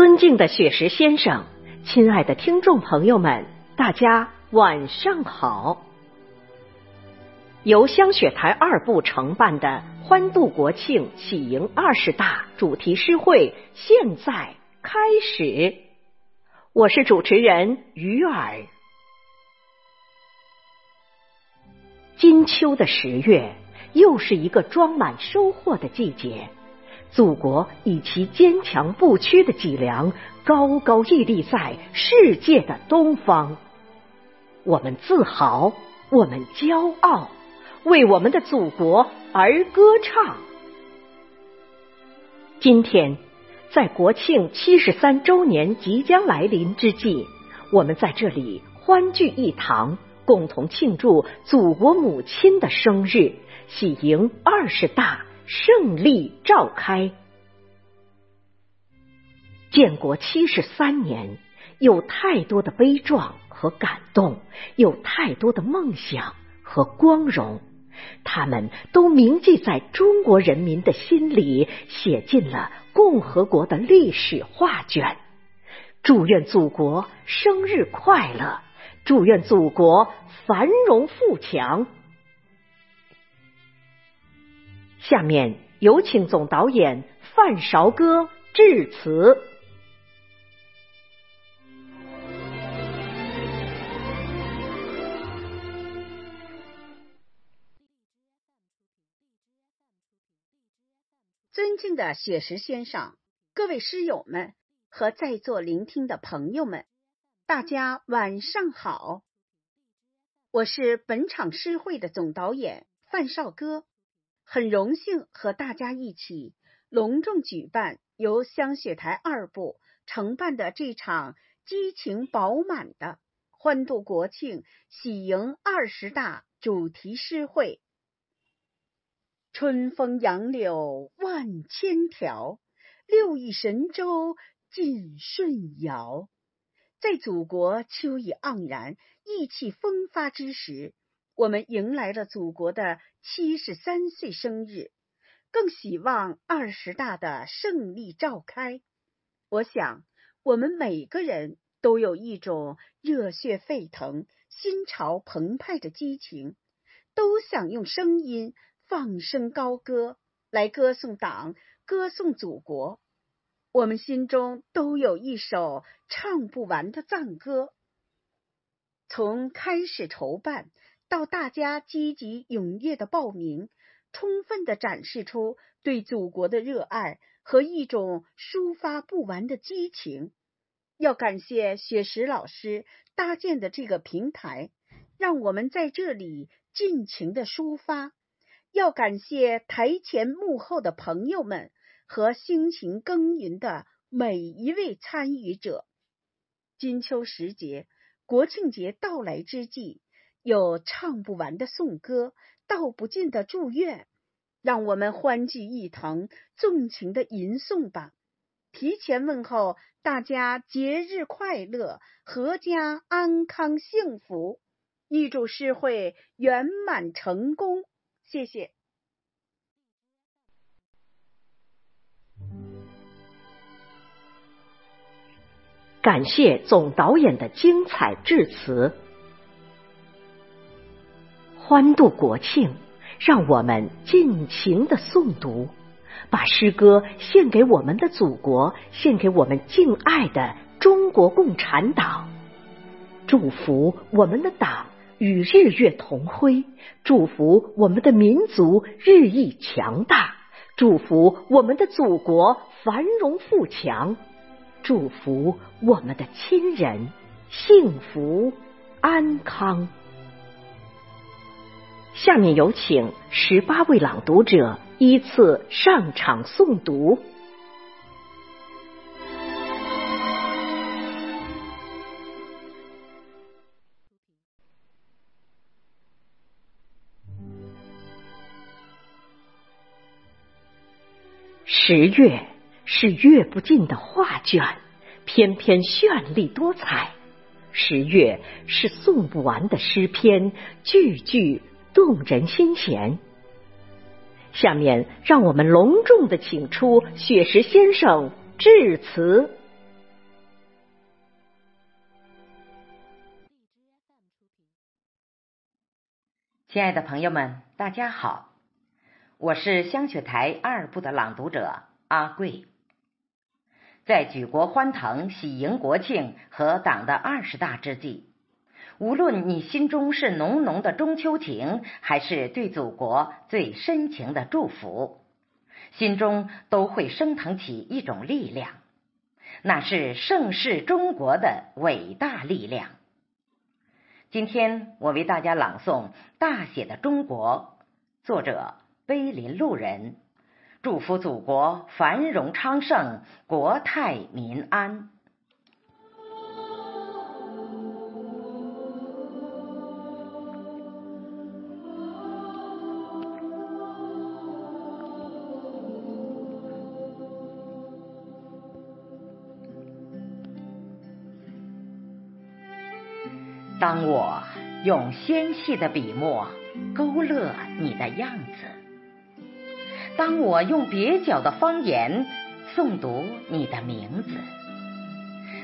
尊敬的雪石先生，亲爱的听众朋友们，大家晚上好。由香雪台二部承办的欢度国庆喜迎二十大主题诗会现在开始，我是主持人鱼儿。金秋的十月，又是一个装满收获的季节。祖国以其坚强不屈的脊梁，高高屹立在世界的东方。我们自豪，我们骄傲，为我们的祖国而歌唱。今天，在国庆七十三周年即将来临之际，我们在这里欢聚一堂，共同庆祝祖国母亲的生日，喜迎二十大。胜利召开。建国七十三年，有太多的悲壮和感动，有太多的梦想和光荣，他们都铭记在中国人民的心里，写进了共和国的历史画卷。祝愿祖国生日快乐！祝愿祖国繁荣富强！下面有请总导演范韶歌致辞。尊敬的雪石先生、各位诗友们和在座聆听的朋友们，大家晚上好！我是本场诗会的总导演范绍歌。很荣幸和大家一起隆重举办由香雪台二部承办的这场激情饱满的欢度国庆喜迎二十大主题诗会。春风杨柳万千条，六亿神州尽舜尧。在祖国秋意盎然、意气风发之时。我们迎来了祖国的七十三岁生日，更希望二十大的胜利召开。我想，我们每个人都有一种热血沸腾、心潮澎湃的激情，都想用声音放声高歌，来歌颂党、歌颂祖国。我们心中都有一首唱不完的赞歌。从开始筹办。到大家积极踊跃的报名，充分的展示出对祖国的热爱和一种抒发不完的激情。要感谢雪石老师搭建的这个平台，让我们在这里尽情的抒发。要感谢台前幕后的朋友们和辛勤耕耘的每一位参与者。金秋时节，国庆节到来之际。有唱不完的颂歌，道不尽的祝愿，让我们欢聚一堂，纵情的吟诵吧！提前问候大家节日快乐，阖家安康幸福，预祝诗会圆满成功。谢谢，感谢总导演的精彩致辞。欢度国庆，让我们尽情的诵读，把诗歌献给我们的祖国，献给我们敬爱的中国共产党。祝福我们的党与日月同辉，祝福我们的民族日益强大，祝福我们的祖国繁荣富强，祝福我们的亲人幸福安康。下面有请十八位朗读者依次上场诵读。十月是阅不尽的画卷，篇篇绚丽多彩；十月是诵不完的诗篇，句句。动人心弦。下面，让我们隆重的请出雪石先生致辞。亲爱的朋友们，大家好，我是香雪台二部的朗读者阿贵。在举国欢腾、喜迎国庆和党的二十大之际，无论你心中是浓浓的中秋情，还是对祖国最深情的祝福，心中都会升腾起一种力量，那是盛世中国的伟大力量。今天我为大家朗诵《大写的中国》，作者碑林路人，祝福祖国繁荣昌盛，国泰民安。当我用纤细的笔墨勾勒你的样子，当我用蹩脚的方言诵读你的名字，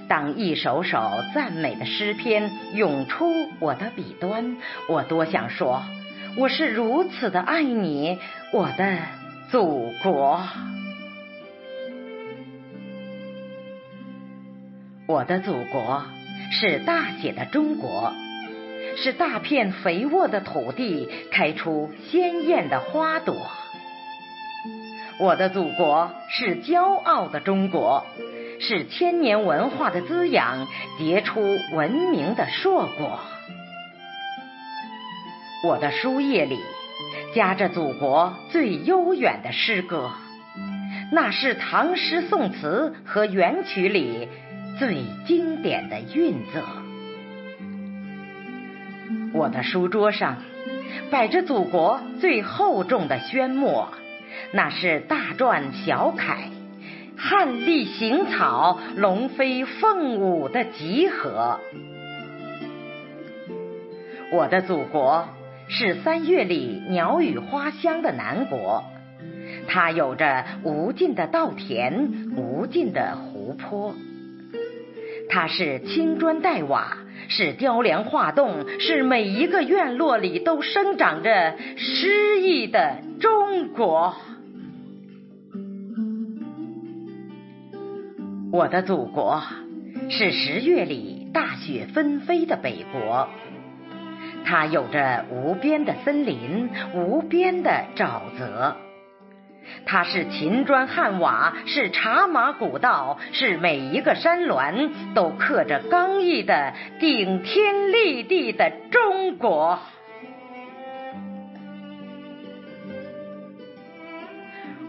当一首首赞美的诗篇涌出我的笔端，我多想说，我是如此的爱你，我的祖国，我的祖国。是大写的中国，是大片肥沃的土地开出鲜艳的花朵。我的祖国是骄傲的中国，是千年文化的滋养，结出文明的硕果。我的书页里夹着祖国最悠远的诗歌，那是唐诗宋词和元曲里。最经典的韵则。我的书桌上摆着祖国最厚重的宣墨，那是大篆小楷，汉隶行草，龙飞凤舞的集合。我的祖国是三月里鸟语花香的南国，它有着无尽的稻田，无尽的湖泊。它是青砖黛瓦，是雕梁画栋，是每一个院落里都生长着诗意的中国。我的祖国是十月里大雪纷飞的北国，它有着无边的森林，无边的沼泽。它是秦砖汉瓦，是茶马古道，是每一个山峦都刻着刚毅的顶天立地的中国。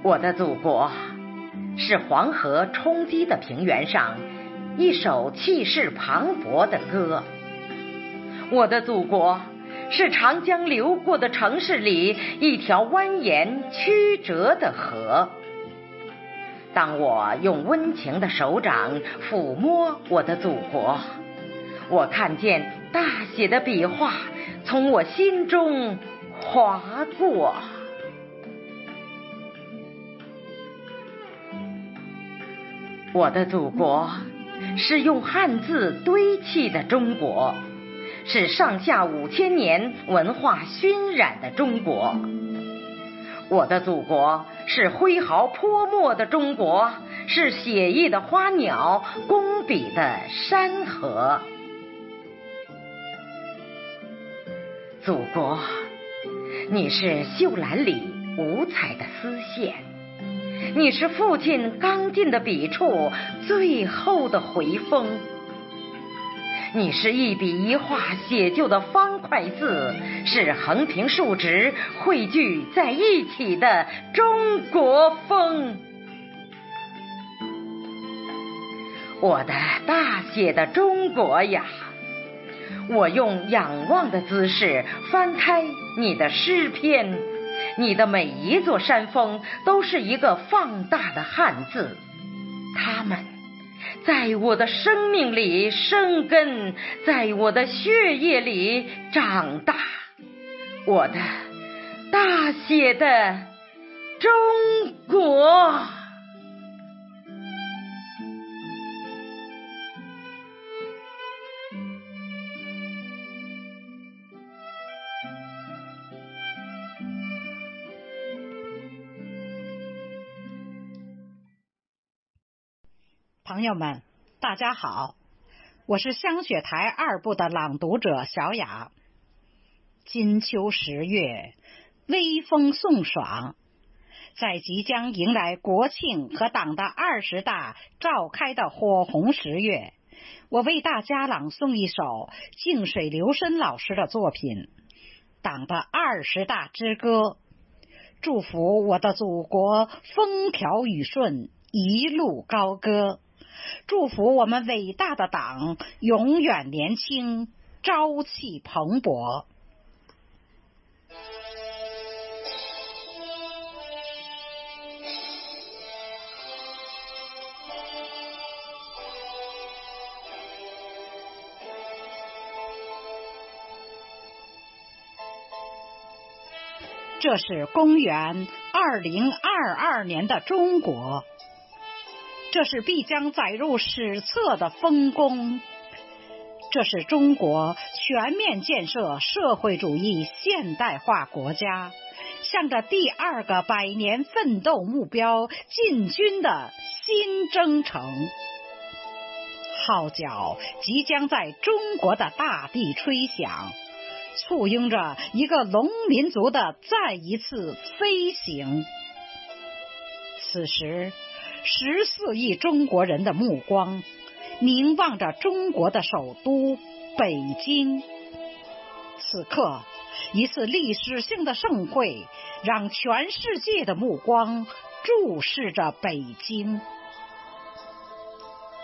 我的祖国是黄河冲击的平原上一首气势磅礴的歌。我的祖国。是长江流过的城市里一条蜿蜒曲折的河。当我用温情的手掌抚摸我的祖国，我看见大写的笔画从我心中划过。我的祖国是用汉字堆砌的中国。是上下五千年文化熏染的中国，我的祖国是挥毫泼墨的中国，是写意的花鸟，工笔的山河。祖国，你是秀兰里五彩的丝线，你是父亲刚劲的笔触，最后的回风。你是一笔一画写就的方块字，是横平竖直汇聚在一起的中国风。我的大写的中国呀，我用仰望的姿势翻开你的诗篇，你的每一座山峰都是一个放大的汉字，他们。在我的生命里生根，在我的血液里长大，我的大写的中国。朋友们，大家好，我是香雪台二部的朗读者小雅。金秋十月，微风送爽，在即将迎来国庆和党的二十大召开的火红十月，我为大家朗诵一首静水流深老师的作品《党的二十大之歌》，祝福我的祖国风调雨顺，一路高歌。祝福我们伟大的党永远年轻，朝气蓬勃。这是公元二零二二年的中国。这是必将载入史册的丰功，这是中国全面建设社会主义现代化国家，向着第二个百年奋斗目标进军的新征程。号角即将在中国的大地吹响，簇拥着一个龙民族的再一次飞行。此时。十四亿中国人的目光凝望着中国的首都北京。此刻，一次历史性的盛会让全世界的目光注视着北京。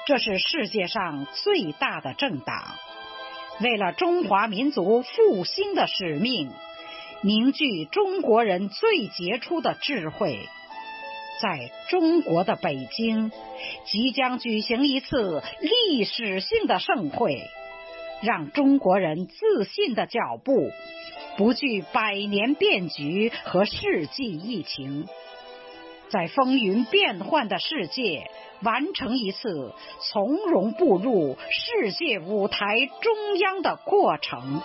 这是世界上最大的政党，为了中华民族复兴的使命，凝聚中国人最杰出的智慧。在中国的北京，即将举行一次历史性的盛会，让中国人自信的脚步不惧百年变局和世纪疫情，在风云变幻的世界完成一次从容步入世界舞台中央的过程，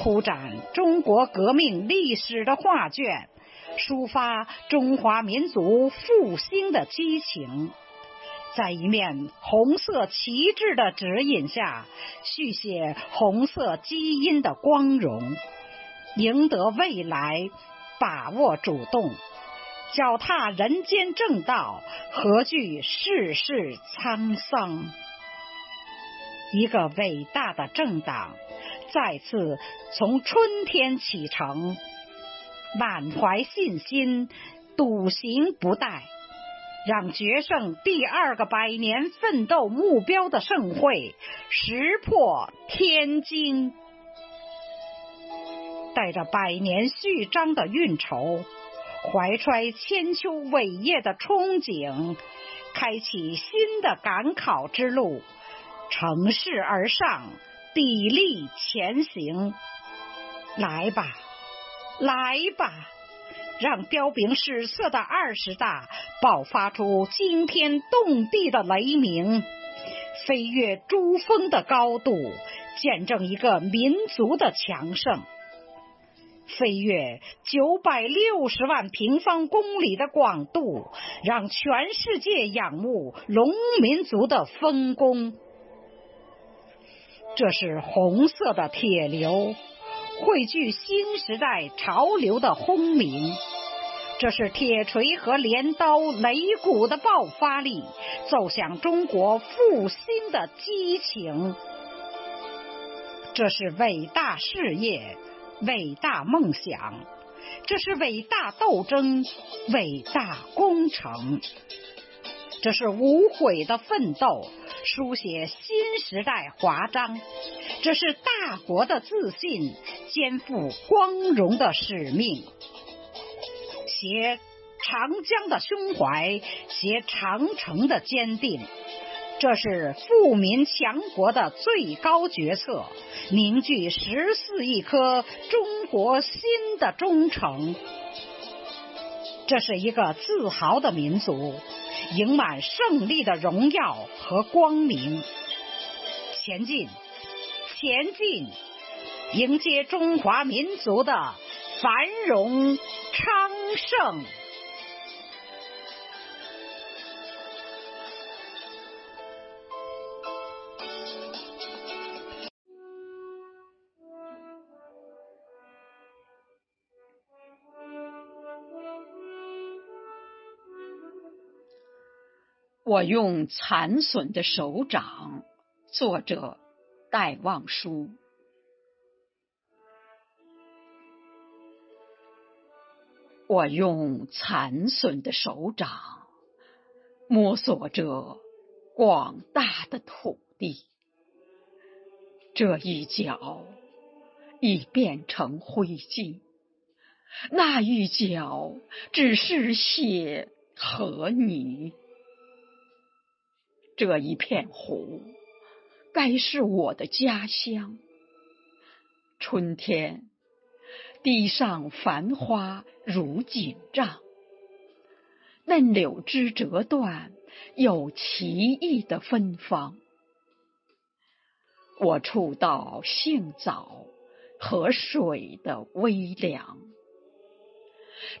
铺展中国革命历史的画卷。抒发中华民族复兴的激情，在一面红色旗帜的指引下，续写红色基因的光荣，赢得未来，把握主动，脚踏人间正道，何惧世事沧桑？一个伟大的政党再次从春天启程。满怀信心，笃行不怠，让决胜第二个百年奋斗目标的盛会石破天惊。带着百年序章的运筹，怀揣千秋伟业的憧憬，开启新的赶考之路，乘势而上，砥砺前行。来吧！来吧，让彪炳史册的二十大爆发出惊天动地的雷鸣，飞跃珠峰的高度，见证一个民族的强盛；飞跃九百六十万平方公里的广度，让全世界仰慕龙民族的丰功。这是红色的铁流。汇聚新时代潮流的轰鸣，这是铁锤和镰刀、擂鼓的爆发力，奏响中国复兴的激情。这是伟大事业、伟大梦想，这是伟大斗争、伟大工程，这是无悔的奋斗，书写新时代华章。这是大国的自信，肩负光荣的使命，携长江的胸怀，携长城的坚定。这是富民强国的最高决策，凝聚十四亿颗中国新的忠诚。这是一个自豪的民族，盈满胜利的荣耀和光明。前进！前进迎接中华民族的繁荣昌盛。我用残损的手掌作者戴望舒。我用残损的手掌摸索着广大的土地，这一角已变成灰烬，那一角只是血和泥。这一片湖，该是我的家乡。春天，地上繁花如锦帐，嫩柳枝折断，有奇异的芬芳。我触到杏枣和水的微凉。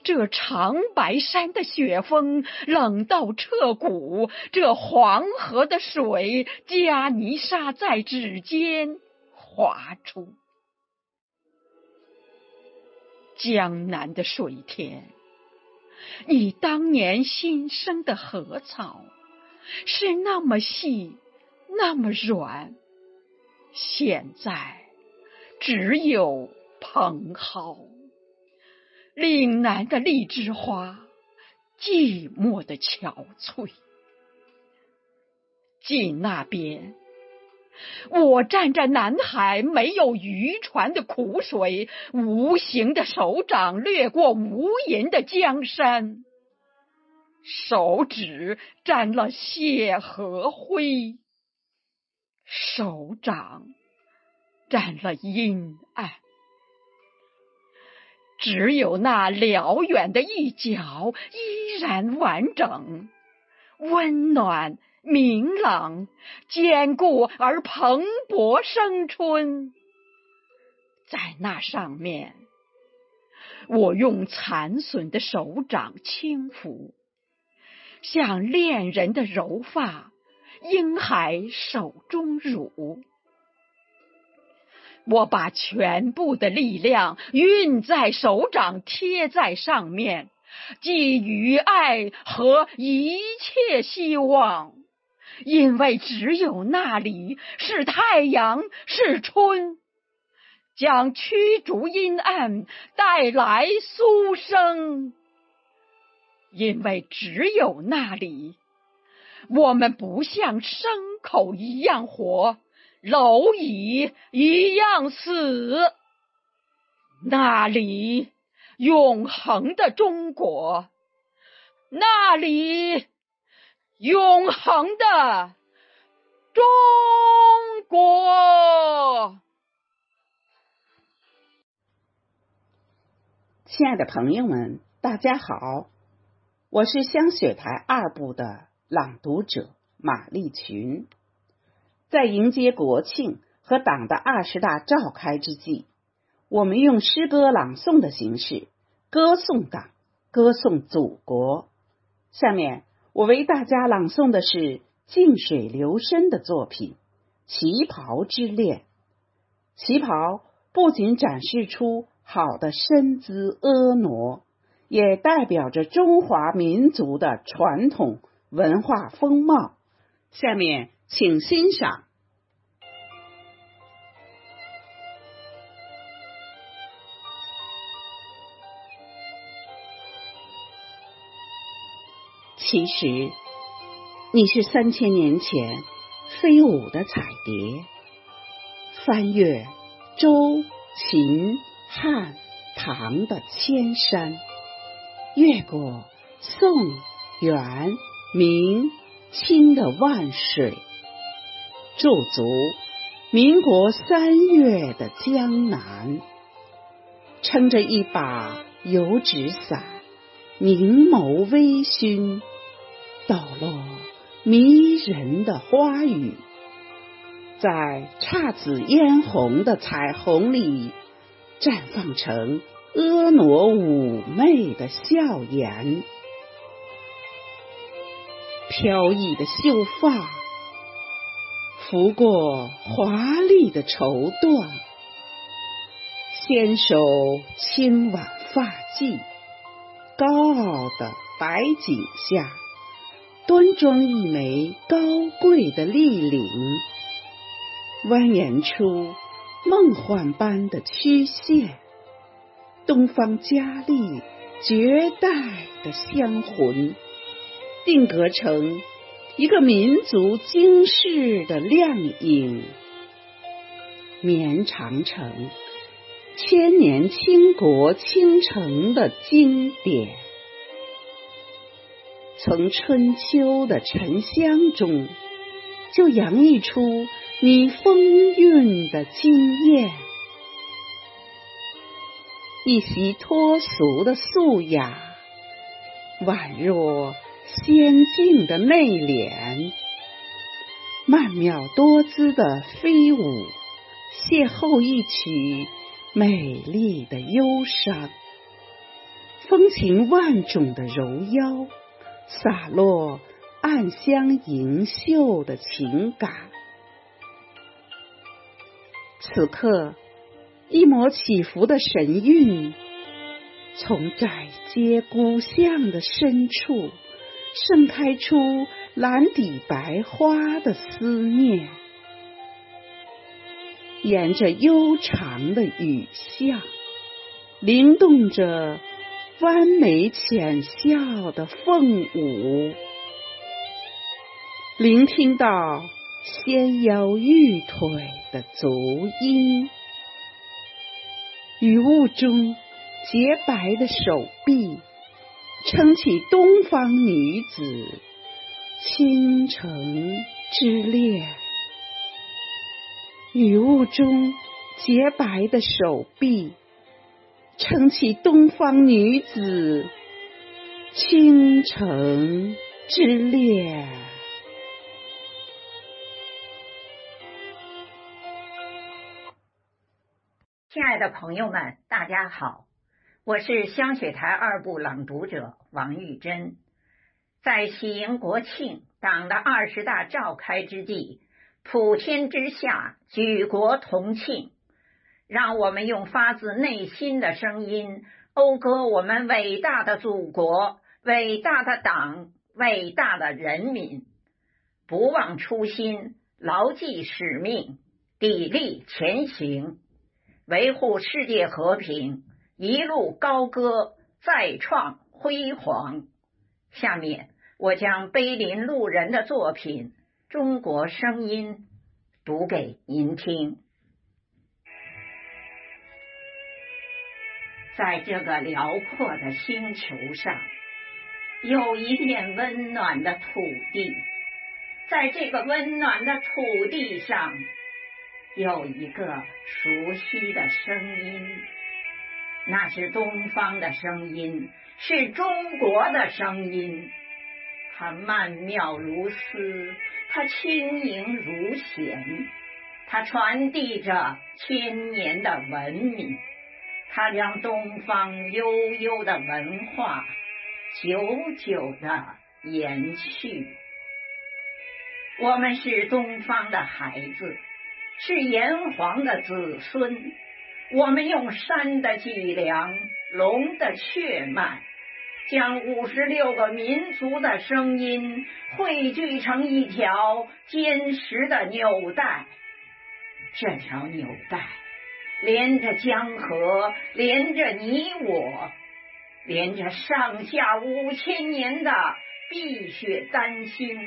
这长白山的雪峰冷到彻骨，这黄河的水加泥沙在指尖滑出。江南的水田，你当年新生的禾草是那么细，那么软，现在只有蓬蒿。岭南的荔枝花，寂寞的憔悴。近那边，我站在南海没有渔船的苦水，无形的手掌掠过无垠的江山，手指沾了血和灰，手掌沾了阴暗。只有那辽远的一角依然完整、温暖、明朗、坚固而蓬勃生春。在那上面，我用残损的手掌轻抚，像恋人的柔发，婴孩手中乳。我把全部的力量运在手掌，贴在上面，寄予爱和一切希望，因为只有那里是太阳，是春，将驱逐阴暗，带来苏生。因为只有那里，我们不像牲口一样活。蝼蚁一样死，那里永恒的中国，那里永恒的中国。亲爱的朋友们，大家好，我是香雪台二部的朗读者马丽群。在迎接国庆和党的二十大召开之际，我们用诗歌朗诵的形式歌颂党，歌颂祖国。下面我为大家朗诵的是静水流深的作品《旗袍之恋》。旗袍不仅展示出好的身姿婀娜，也代表着中华民族的传统文化风貌。下面。请欣赏。其实，你是三千年前飞舞的彩蝶，翻越周、秦、汉、唐的千山，越过宋、元、明、清的万水。驻足民国三月的江南，撑着一把油纸伞，凝眸微醺，抖落迷人的花雨，在姹紫嫣红的彩虹里，绽放成婀娜妩媚的笑颜，飘逸的秀发。拂过华丽的绸缎，纤手轻挽发髻，高傲的白颈下，端庄一枚高贵的立领，蜿蜒出梦幻般的曲线，东方佳丽绝代的香魂，定格成一个民族惊世的亮影。绵长城，千年倾国倾城的经典。从春秋的沉香中，就洋溢出你风韵的惊艳。一袭脱俗的素雅，宛若仙境的内敛；曼妙多姿的飞舞，邂逅一曲美丽的忧伤；风情万种的柔腰。洒落暗香盈袖的情感。此刻，一抹起伏的神韵，从窄街孤巷的深处盛开出蓝底白花的思念，沿着悠长的雨巷，灵动着。弯眉浅笑的凤舞，聆听到纤腰玉腿的足音，雨雾中洁白的手臂撑起东方女子倾城之恋，雨雾中洁白的手臂。撑起东方女子倾城之恋。亲爱的朋友们，大家好，我是香雪台二部朗读者王玉珍。在喜迎国庆、党的二十大召开之际，普天之下举国同庆。让我们用发自内心的声音，讴歌我们伟大的祖国、伟大的党、伟大的人民，不忘初心，牢记使命，砥砺前行，维护世界和平，一路高歌，再创辉煌。下面，我将碑林路人的作品《中国声音》读给您听。在这个辽阔的星球上，有一片温暖的土地。在这个温暖的土地上，有一个熟悉的声音，那是东方的声音，是中国的声音。它曼妙如丝，它轻盈如弦，它传递着千年的文明。它将东方悠悠的文化久久的延续。我们是东方的孩子，是炎黄的子孙。我们用山的脊梁、龙的血脉，将五十六个民族的声音汇聚成一条坚实的纽带。这条纽带。连着江河，连着你我，连着上下五千年的碧血丹心，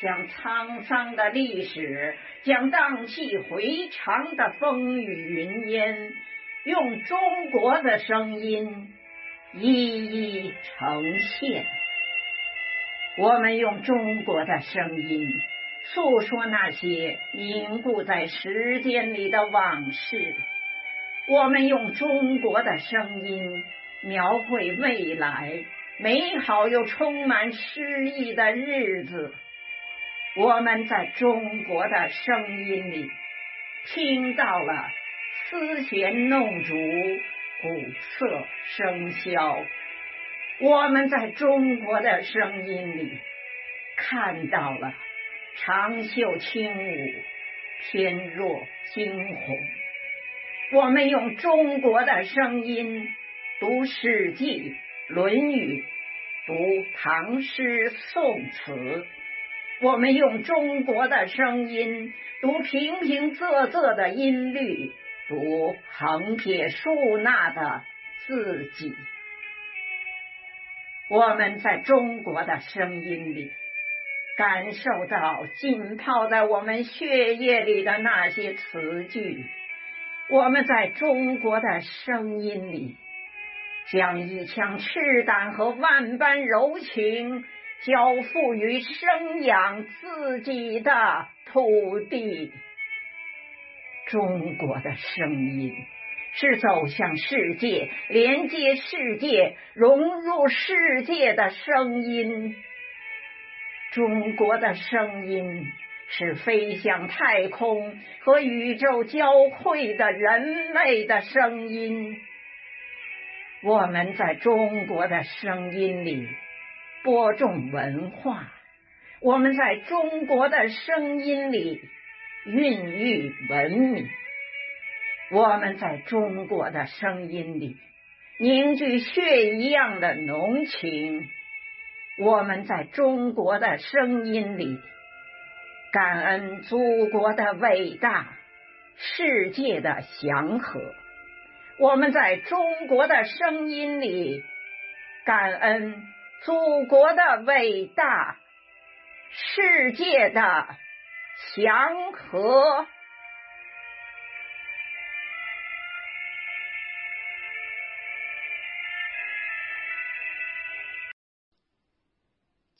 将沧桑的历史，将荡气回肠的风雨云烟，用中国的声音一一呈现。我们用中国的声音。诉说那些凝固在时间里的往事，我们用中国的声音描绘未来美好又充满诗意的日子。我们在中国的声音里听到了丝弦弄竹、鼓瑟笙箫；我们在中国的声音里看到了。长袖轻舞，翩若惊鸿。我们用中国的声音读《史记》《论语》，读唐诗宋词，我们用中国的声音读平平仄仄的音律，读横撇竖捺的字迹。我们在中国的声音里，感受到浸泡在我们血液里的那些词句；我们在中国的声音里。将一腔赤胆和万般柔情交付于生养自己的土地。中国的声音是走向世界、连接世界、融入世界的声音。中国的声音是飞向太空和宇宙交汇的人类的声音。我们在中国的声音里播种文化，我们在中国的声音里孕育文明，我们在中国的声音里凝聚血一样的浓情，我们在中国的声音里感恩祖国的伟大，世界的祥和。我们在中国的声音里感恩祖国的伟大，世界的祥和。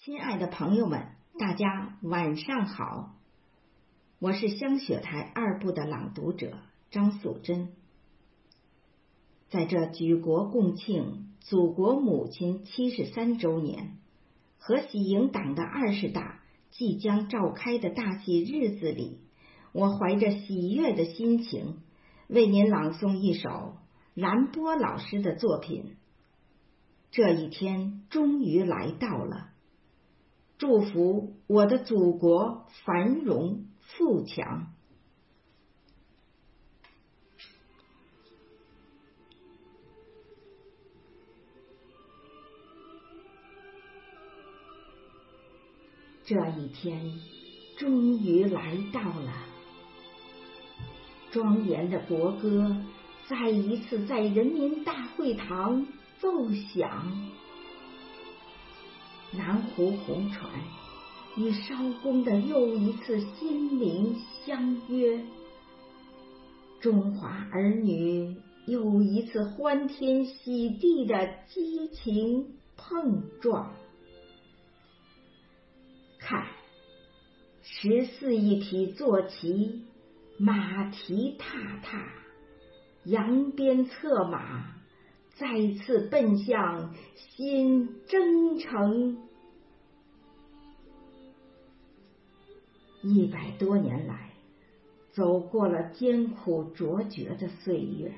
亲爱的朋友们，大家晚上好，我是香雪台二部的朗读者张素贞。在这举国共庆祖国母亲七十三周年和喜迎党的二十大即将召开的大喜日子里，我怀着喜悦的心情，为您朗诵一首兰波老师的作品。这一天终于来到了，祝福我的祖国繁荣富强。这一天终于来到了，庄严的国歌再一次在人民大会堂奏响。南湖红船与烧工的又一次心灵相约，中华儿女又一次欢天喜地的激情碰撞。看，十四亿匹坐骑，马蹄踏踏，扬鞭策马，再次奔向新征程。一百多年来，走过了艰苦卓绝的岁月，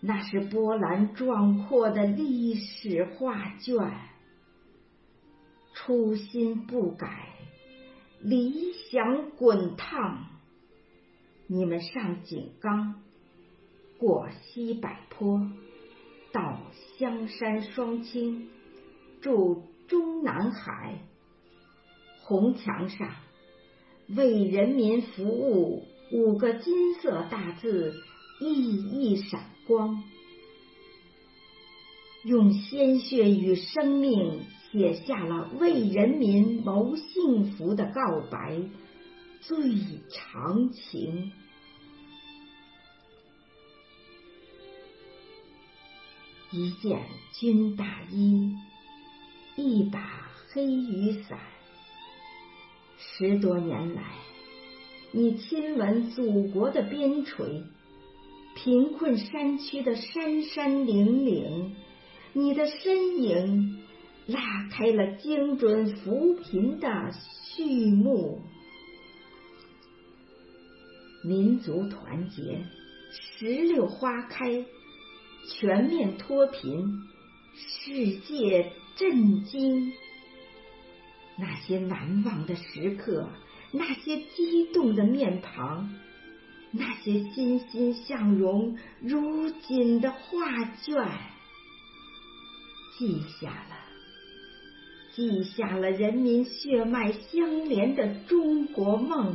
那是波澜壮阔的历史画卷。初心不改，理想滚烫。你们上井冈，过西柏坡，到香山双清，住中南海。红墙上为人民服务五个金色大字熠熠闪光，用鲜血与生命。写下了为人民谋幸福的告白，最长情。一件军大衣，一把黑雨伞。十多年来，你亲吻祖国的边陲，贫困山区的山山岭岭，你的身影。拉开了精准扶贫的序幕，民族团结，石榴花开，全面脱贫，世界震惊。那些难忘的时刻，那些激动的面庞，那些欣欣向荣如锦的画卷，记下了。记下了人民血脉相连的中国梦。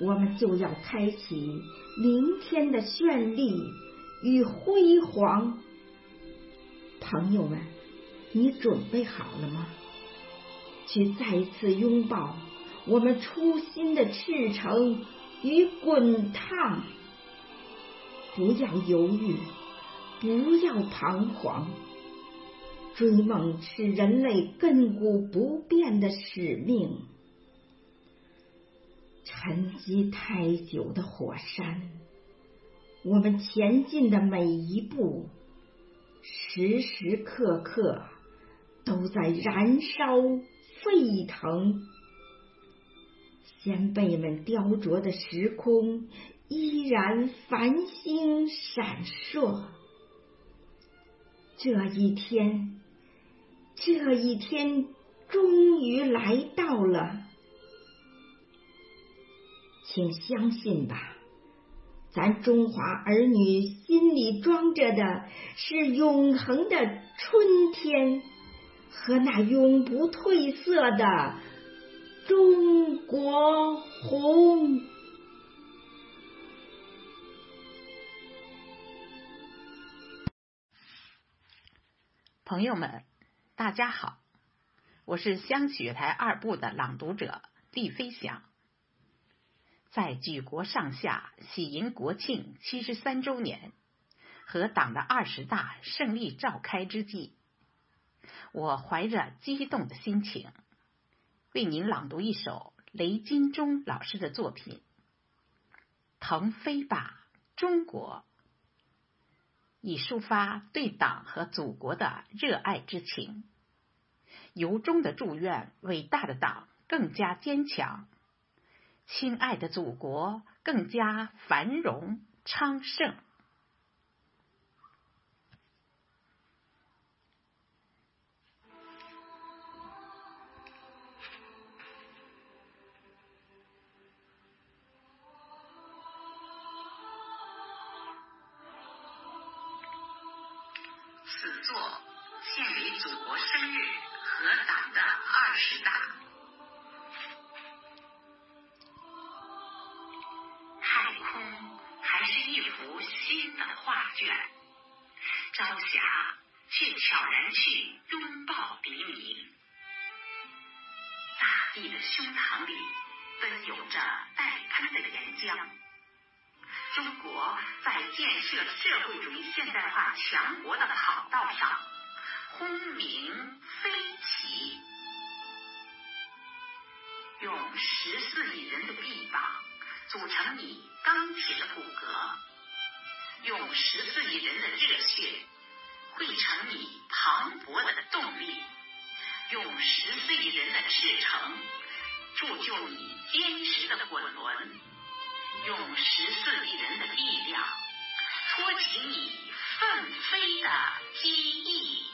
我们就要开启明天的绚丽与辉煌。朋友们，你准备好了吗？去再次拥抱我们初心的赤诚与滚烫。不要犹豫，不要彷徨。追梦是人类亘古不变的使命。沉积太久的火山，我们前进的每一步，时时刻刻都在燃烧沸腾。先辈们雕琢的时空。依然繁星闪烁，这一天，这一天终于来到了，请相信吧，咱中华儿女心里装着的是永恒的春天和那永不褪色的中国红。朋友们，大家好，我是香雪台二部的朗读者厉飞翔。在举国上下喜迎国庆七十三周年和党的二十大胜利召开之际，我怀着激动的心情，为您朗读一首雷金忠老师的作品《腾飞吧，中国》。以抒发对党和祖国的热爱之情，由衷的祝愿伟大的党更加坚强，亲爱的祖国更加繁荣昌盛。十四亿人的热血汇成你磅礴的动力用十四亿人的赤诚铸就你坚实的滚轮用十四亿人的力量托起你奋飞的机翼。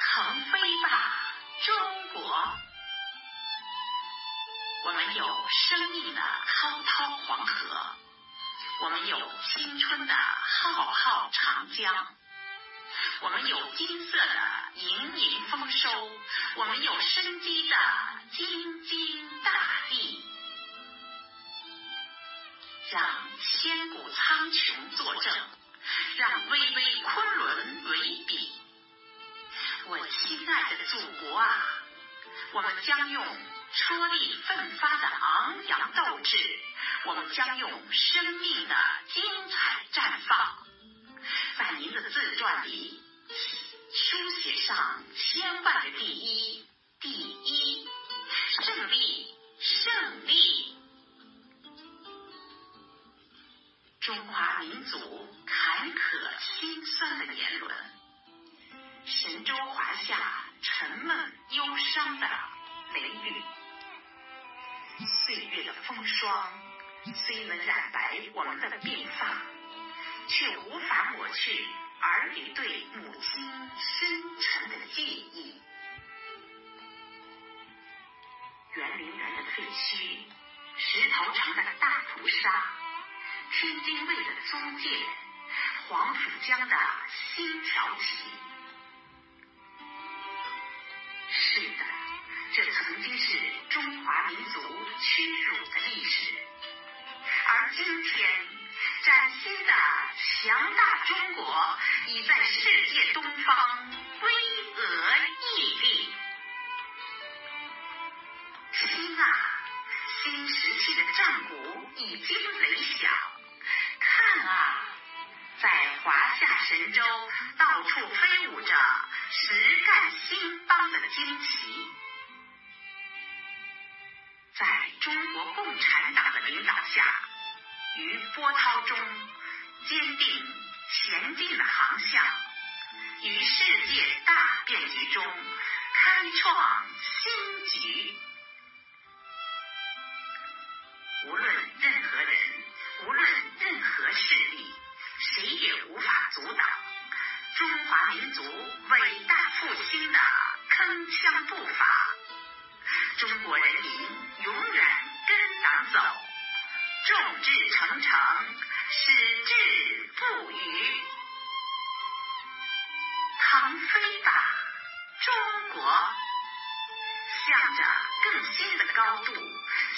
腾飞吧中国！我们有生命的滔滔黄河。我们有青春的浩浩长江，我们有金色的盈盈丰收，我们有生机的金金大地，让千古苍穹作证，让巍巍昆仑为笔，我亲爱的祖国啊，我们将用。出力奋发的昂扬斗志我们将用生命的精彩绽放。在您的自传里书写上千万的第一第一胜利胜利。中华民族坎坷辛酸的年轮神州华夏沉闷忧伤的雷雨岁月的风霜虽能染白我们的鬓发却无法抹去儿女对母亲深沉的记忆。圆明园的废墟石头城的大屠杀天津卫的租界黄浦江的新桥起是的这曾经是中华民族屈辱的历史，而今天崭新的强大中国已在世界东方巍峨屹立。心啊，新时期的战鼓已经擂响，看啊，在华夏神州到处飞舞着实干兴邦的旌旗。在中国共产党的领导下，于波涛中坚定前进的航向，于世界大变局中开创新局。无论任何人，无论任何势力，谁也无法阻挡中华民族伟大复兴的铿锵步伐。中国人民永远跟党走，众志成城，矢志不渝。腾飞吧，中国！向着更新的高度，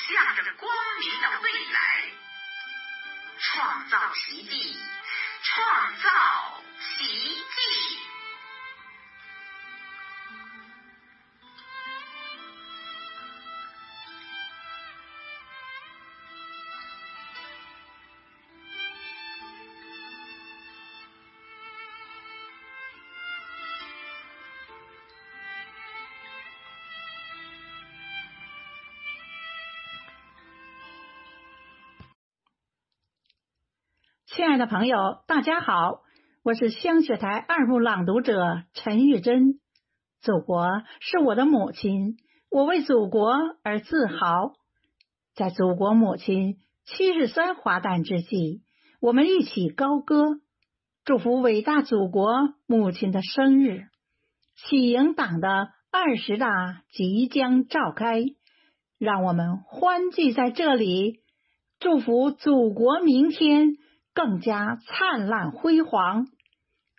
向着光明的未来，创造奇迹，创造奇迹。亲爱的朋友，大家好，我是香雪台二部朗读者陈玉珍。祖国是我的母亲，我为祖国而自豪。在祖国母亲七十三华诞之际，我们一起高歌，祝福伟大祖国母亲的生日。喜迎党的二十大即将召开，让我们欢聚在这里，祝福祖国明天。更加灿烂辉煌。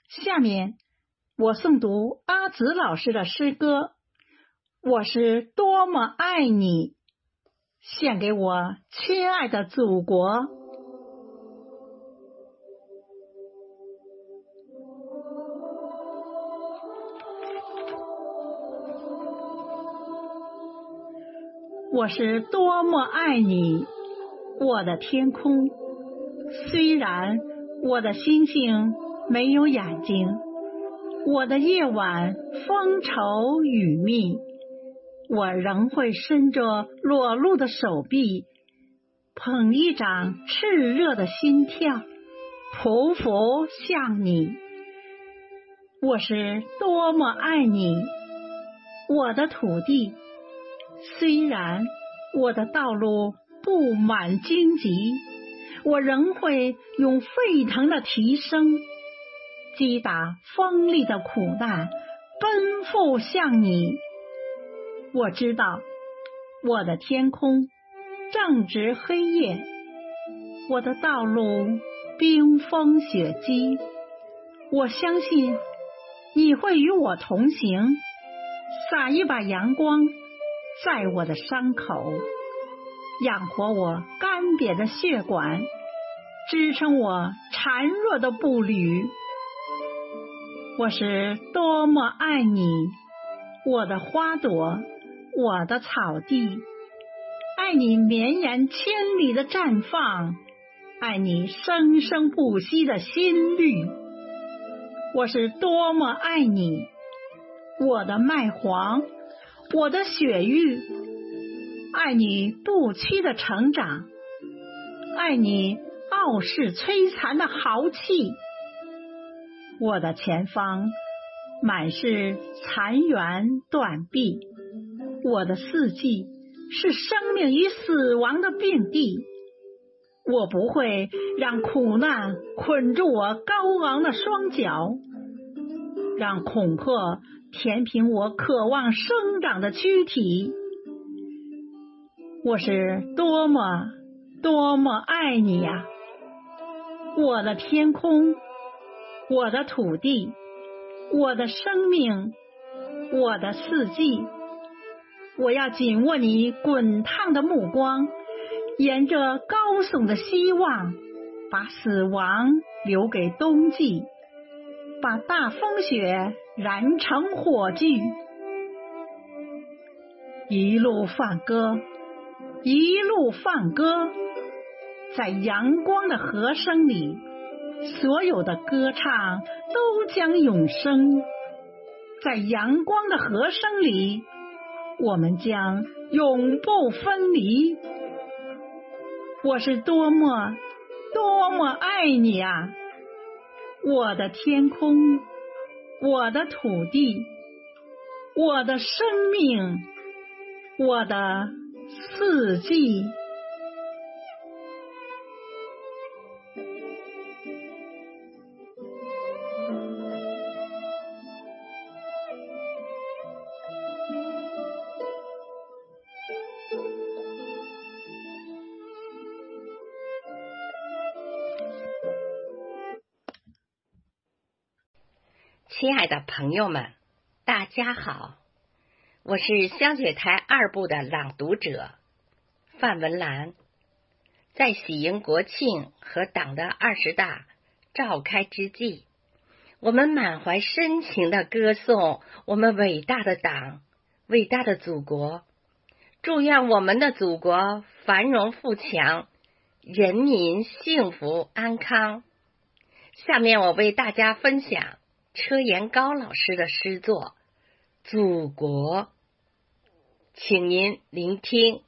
下面我诵读阿紫老师的诗歌：我是多么爱你，献给我亲爱的祖国。我是多么爱你，我的天空。虽然我的星星没有眼睛，我的夜晚风愁雨密，我仍会伸着裸露的手臂，捧一掌炽热的心跳，匍匐向你。我是多么爱你，我的土地。虽然我的道路布满荆棘。我仍会用沸腾的提升击打锋利的苦难，奔赴向你。我知道我的天空正值黑夜，我的道路冰封雪积。我相信你会与我同行，洒一把阳光在我的伤口。养活我干瘪的血管，支撑我孱弱的步履。我是多么爱你，我的花朵，我的草地，爱你绵延千里的绽放，爱你生生不息的心律。我是多么爱你，我的麦黄，我的雪域。爱你不屈的成长，爱你傲视摧残的豪气。我的前方满是残垣断壁，我的四季是生命与死亡的并蒂。我不会让苦难捆住我高昂的双脚，让恐吓填平我渴望生长的躯体。我是多么多么爱你呀！我的天空，我的土地，我的生命，我的四季，我要紧握你滚烫的目光，沿着高耸的希望，把死亡留给冬季，把大风雪燃成火炬，一路放歌，一路放歌，在阳光的和声里，所有的歌唱都将永生，在阳光的和声里。我们将永不分离。我是多么多么爱你啊！我的天空，我的土地，我的生命，我的四季。亲爱的朋友们，大家好，我是香雪台二部的朗读者范文兰。在喜迎国庆和党的二十大召开之际，我们满怀深情的歌颂我们伟大的党、伟大的祖国，祝愿我们的祖国繁荣富强，人民幸福安康。下面我为大家分享。车延高老师的诗作《祖国》，请您聆听。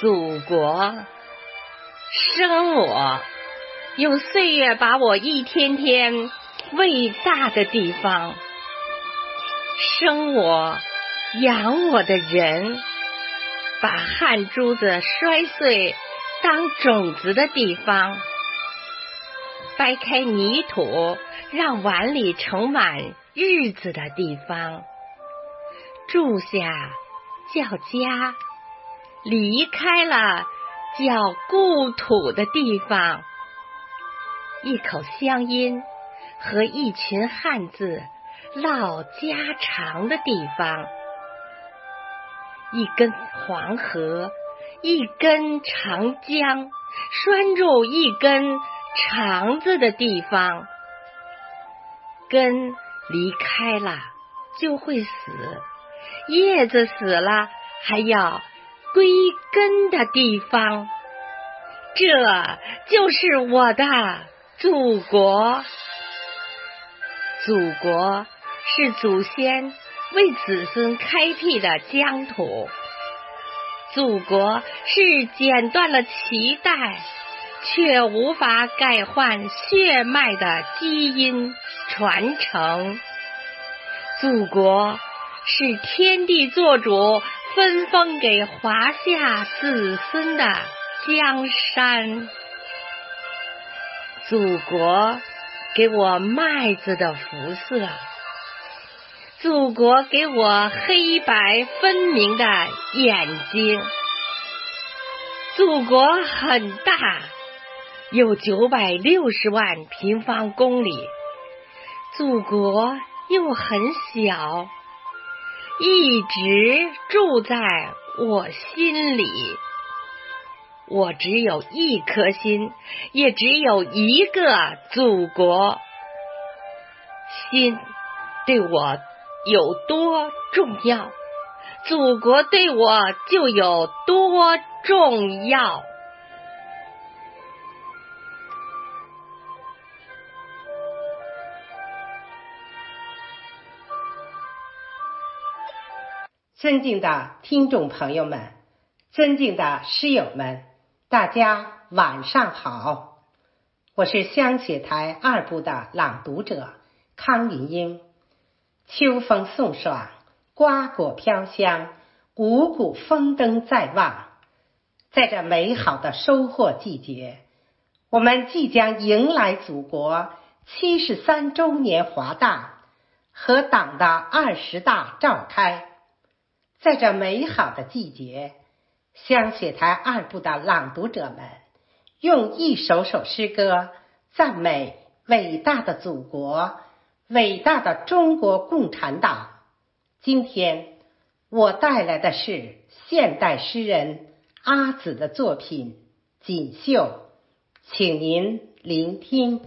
祖国生我，用岁月把我一天天喂大的地方，生我养我的人。把汗珠子摔碎当种子的地方，掰开泥土让碗里盛满日子的地方，住下叫家，离开了叫故土的地方，一口乡音和一群汉字唠家常的地方。一根黄河，一根长江，拴住一根肠子的地方，根离开了就会死，叶子死了还要归根的地方，这就是我的祖国。祖国是祖先。为子孙开辟的疆土，祖国是剪断了脐带却无法改换血脉的基因传承，祖国是天地做主分封给华夏子孙的江山，祖国给我麦子的肤色。祖国给我黑白分明的眼睛，祖国很大，有九百六十万平方公里；祖国又很小，一直住在我心里。我只有一颗心，也只有一个祖国。心对我。有多重要，祖国对我就有多重要。尊敬的听众朋友们，尊敬的诗友们，大家晚上好！我是香雪台二部的朗读者康云英。秋风送爽，瓜果飘香，五谷丰登在望。在这美好的收获季节，我们即将迎来祖国七十三周年华诞和党的二十大召开。在这美好的季节，香雪台二部的朗读者们，用一首首诗歌赞美伟大的祖国，伟大的中国共产党。今天我带来的是现代诗人阿紫的作品《锦绣》，请您聆听。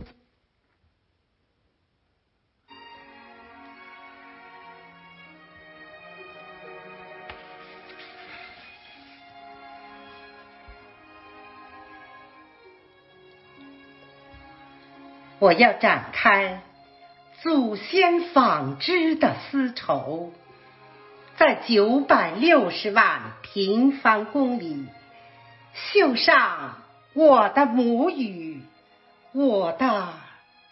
我要展开祖先纺织的丝绸，在九百六十万平方公里绣上我的母语，我的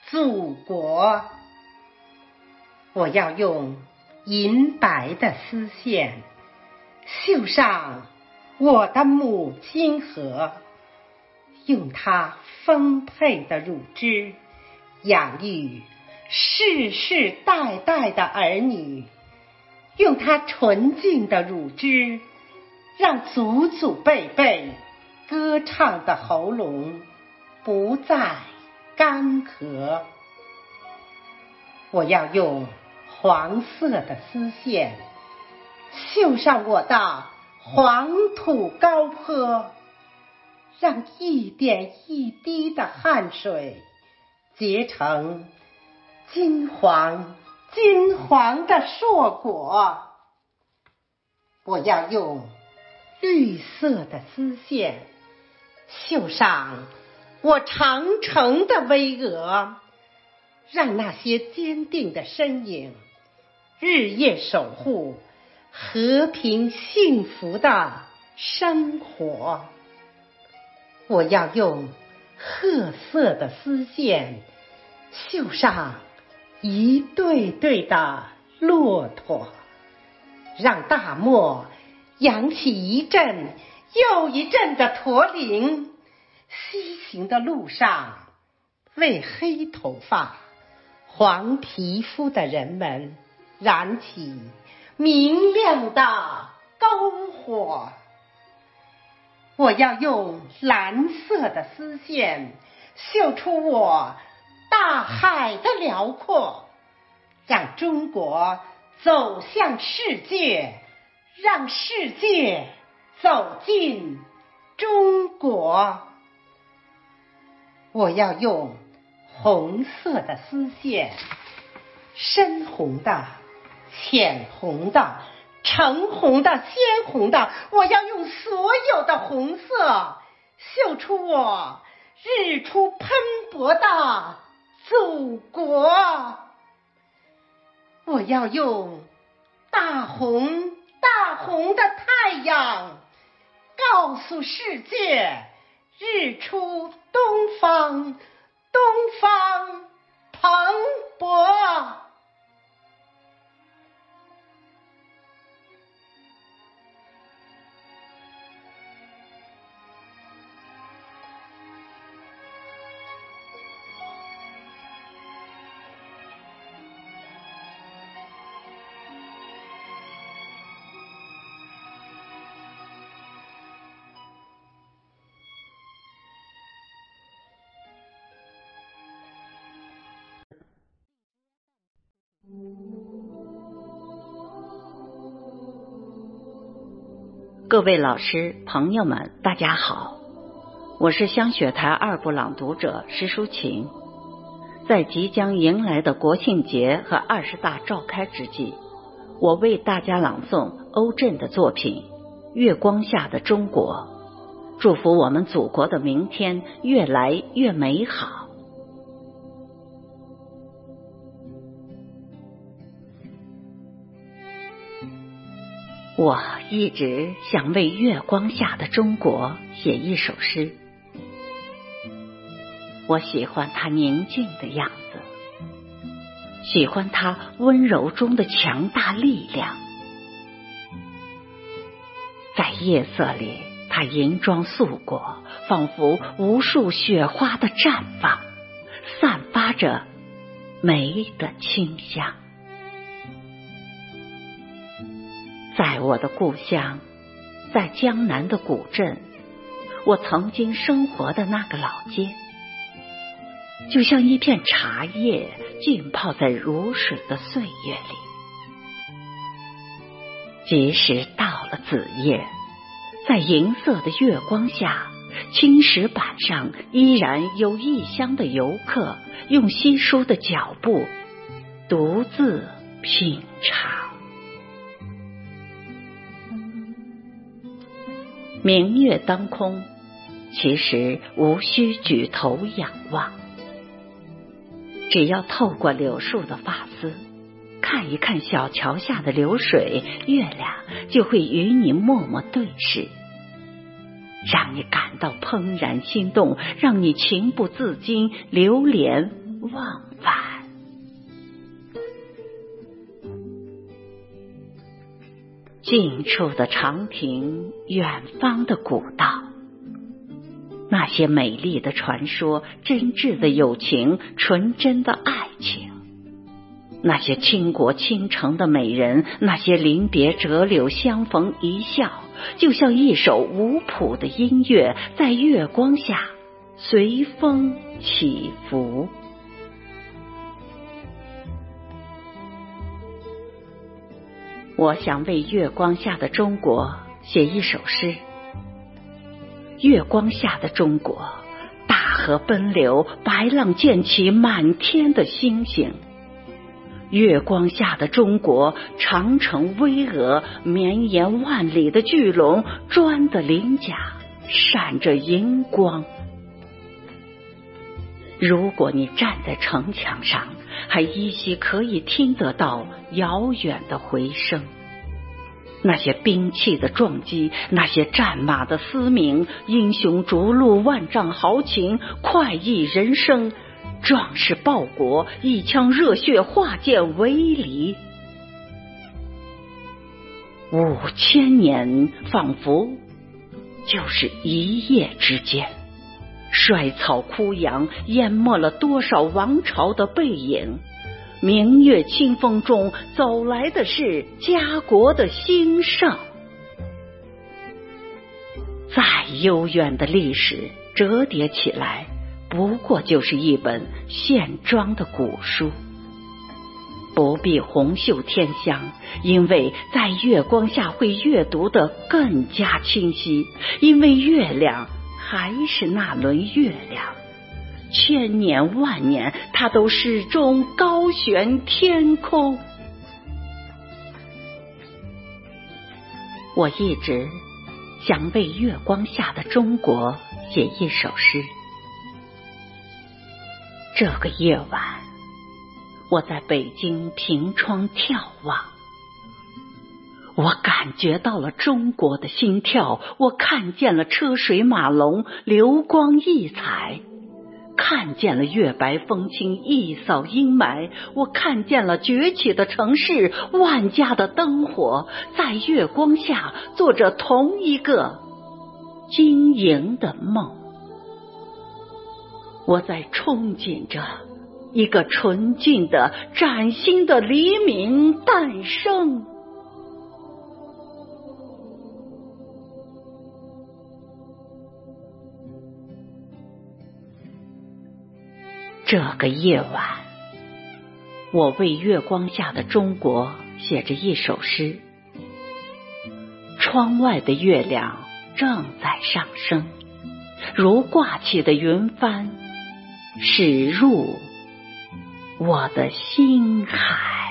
祖国。我要用银白的丝线绣上我的母亲河，用它丰沛的乳汁。养育世世代代的儿女，用它纯净的乳汁，让祖祖辈辈歌唱的喉咙不再干涸。我要用黄色的丝线绣上我的黄土高坡，让一点一滴的汗水。结成金黄金黄的硕果。我要用绿色的丝线绣上我长城的巍峨，让那些坚定的身影日夜守护和平幸福的生活。我要用。褐色的丝线绣上一对对的骆驼，让大漠扬起一阵又一阵的驼铃。西行的路上，为黑头发、黄皮肤的人们燃起明亮的篝火。我要用蓝色的丝线绣出我大海的辽阔，让中国走向世界，让世界走进中国。我要用红色的丝线，深红的、浅红的。橙红的、鲜红的，我要用所有的红色绣出我日出喷薄的祖国。我要用大红大红的太阳告诉世界，日出东方，东方蓬勃。各位老师、朋友们，大家好，我是香雪台二部朗读者石淑琴。在即将迎来的国庆节和二十大召开之际，我为大家朗诵欧震的作品《月光下的中国》，祝福我们祖国的明天越来越美好。我一直想为月光下的中国写一首诗。我喜欢它宁静的样子，喜欢它温柔中的强大力量。在夜色里，它银装素裹，仿佛无数雪花的绽放，散发着梅的清香。在我的故乡，在江南的古镇，我曾经生活的那个老街，就像一片茶叶浸泡在如水的岁月里。即使到了子夜，在银色的月光下，青石板上依然有异乡的游客，用稀疏的脚步独自品尝。明月当空，其实无需举头仰望，只要透过柳树的发丝。看一看小桥下的流水，月亮就会与你默默对视，让你感到怦然心动，让你情不自禁流连忘返。近处的长亭，远方的古道，那些美丽的传说，真挚的友情，纯真的爱情。那些倾国倾城的美人，那些临别折柳相逢一笑，就像一首无谱的音乐，在月光下随风起伏。我想为月光下的中国写一首诗。月光下的中国，大河奔流，白浪溅起满天的星星。月光下的中国，长城巍峨，绵延万里的巨龙，砖的鳞甲闪着银光。如果你站在城墙上，还依稀可以听得到遥远的回声，那些兵器的撞击，那些战马的嘶鸣，英雄逐鹿，万丈豪情，快意人生。壮士报国，一腔热血化剑为犁。五千年仿佛就是一夜之间，衰草枯杨，淹没了多少王朝的背影。明月清风中走来的是家国的兴盛。再悠远的历史，折叠起来。不过就是一本线装的古书，不必红袖添香，因为在月光下会阅读的更加清晰。因为月亮还是那轮月亮，千年万年，它都始终高悬天空。我一直想为月光下的中国写一首诗。这个夜晚，我在北京凭窗眺望，我感觉到了中国的心跳，我看见了车水马龙，流光溢彩，看见了月白风清，一扫阴霾，我看见了崛起的城市，万家的灯火在月光下做着同一个晶莹的梦。我在憧憬着一个纯净的、崭新的黎明诞生。这个夜晚，我为月光下的中国写着一首诗。窗外的月亮正在上升，如挂起的云帆。驶入我的心海。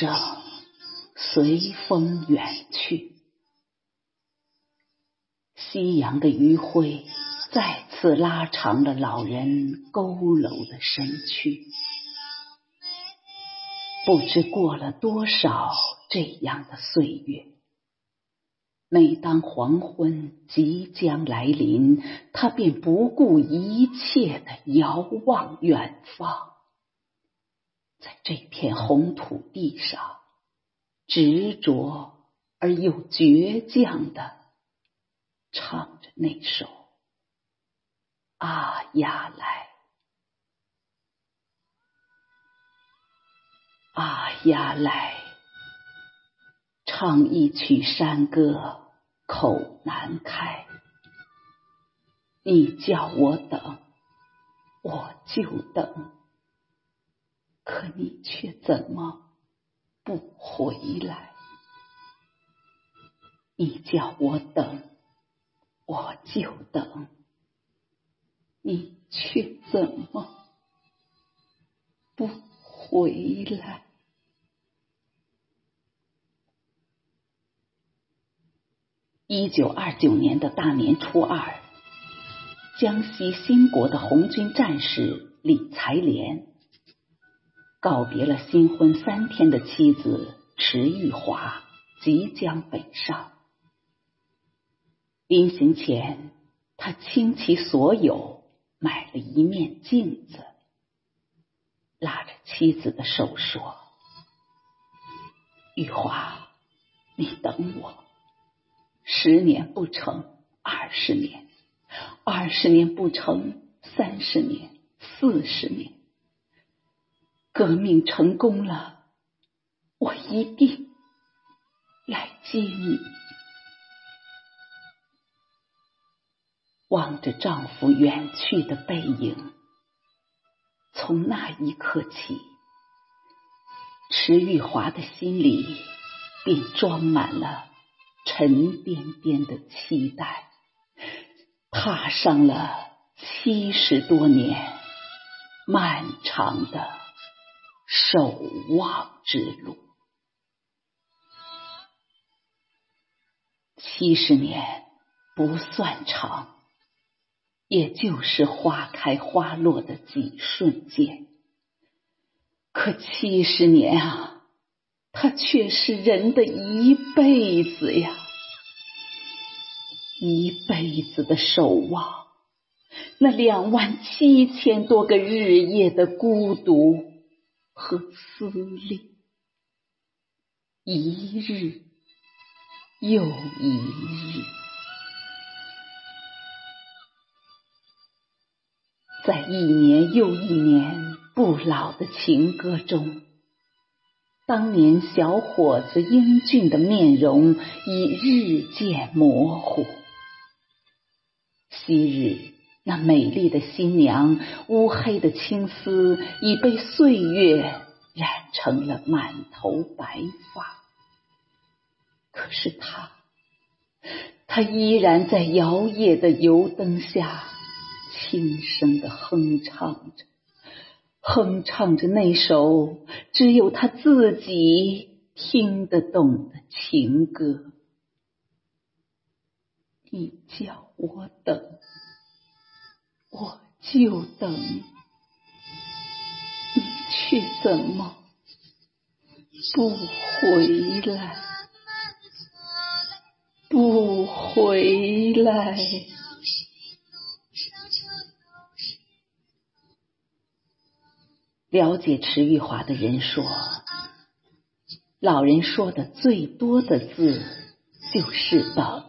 歌声随风远去，夕阳的余晖再次拉长了老人佝偻的身躯。不知过了多少这样的岁月，每当黄昏即将来临，他便不顾一切的遥望远方，在这片红土地上，执着而又倔强的唱着那首《阿呀来》。阿呀来，唱一曲山歌口难开。你叫我等，我就等，可你却怎么不回来？你叫我等，我就等，你却怎么不回来？一九二九年的大年初二，江西兴国的红军战士李才莲告别了新婚三天的妻子迟玉华，即将北上。临行前，他倾其所有买了一面镜子，拉着妻子的手说：“玉华，你等我。”十年不成，二十年；二十年不成，三十年、四十年。革命成功了，我一定来接你。望着丈夫远去的背影，从那一刻起，迟玉华的心里便装满了。沉甸甸的期待，踏上了七十多年漫长的守望之路。七十年不算长，也就是花开花落的几瞬间。可七十年啊！它却是人的一辈子呀，一辈子的守望，那两万七千多个日夜的孤独和思念，一日又一日，在一年又一年不老的情歌中。当年小伙子英俊的面容已日渐模糊，昔日那美丽的新娘乌黑的青丝已被岁月染成了满头白发。可是他，他依然在摇曳的油灯下轻声的哼唱着。哼唱着那首只有他自己听得懂的情歌，你叫我等，我就等，你却怎么不回来？不回来？了解迟玉华的人说，老人说的最多的字就是等。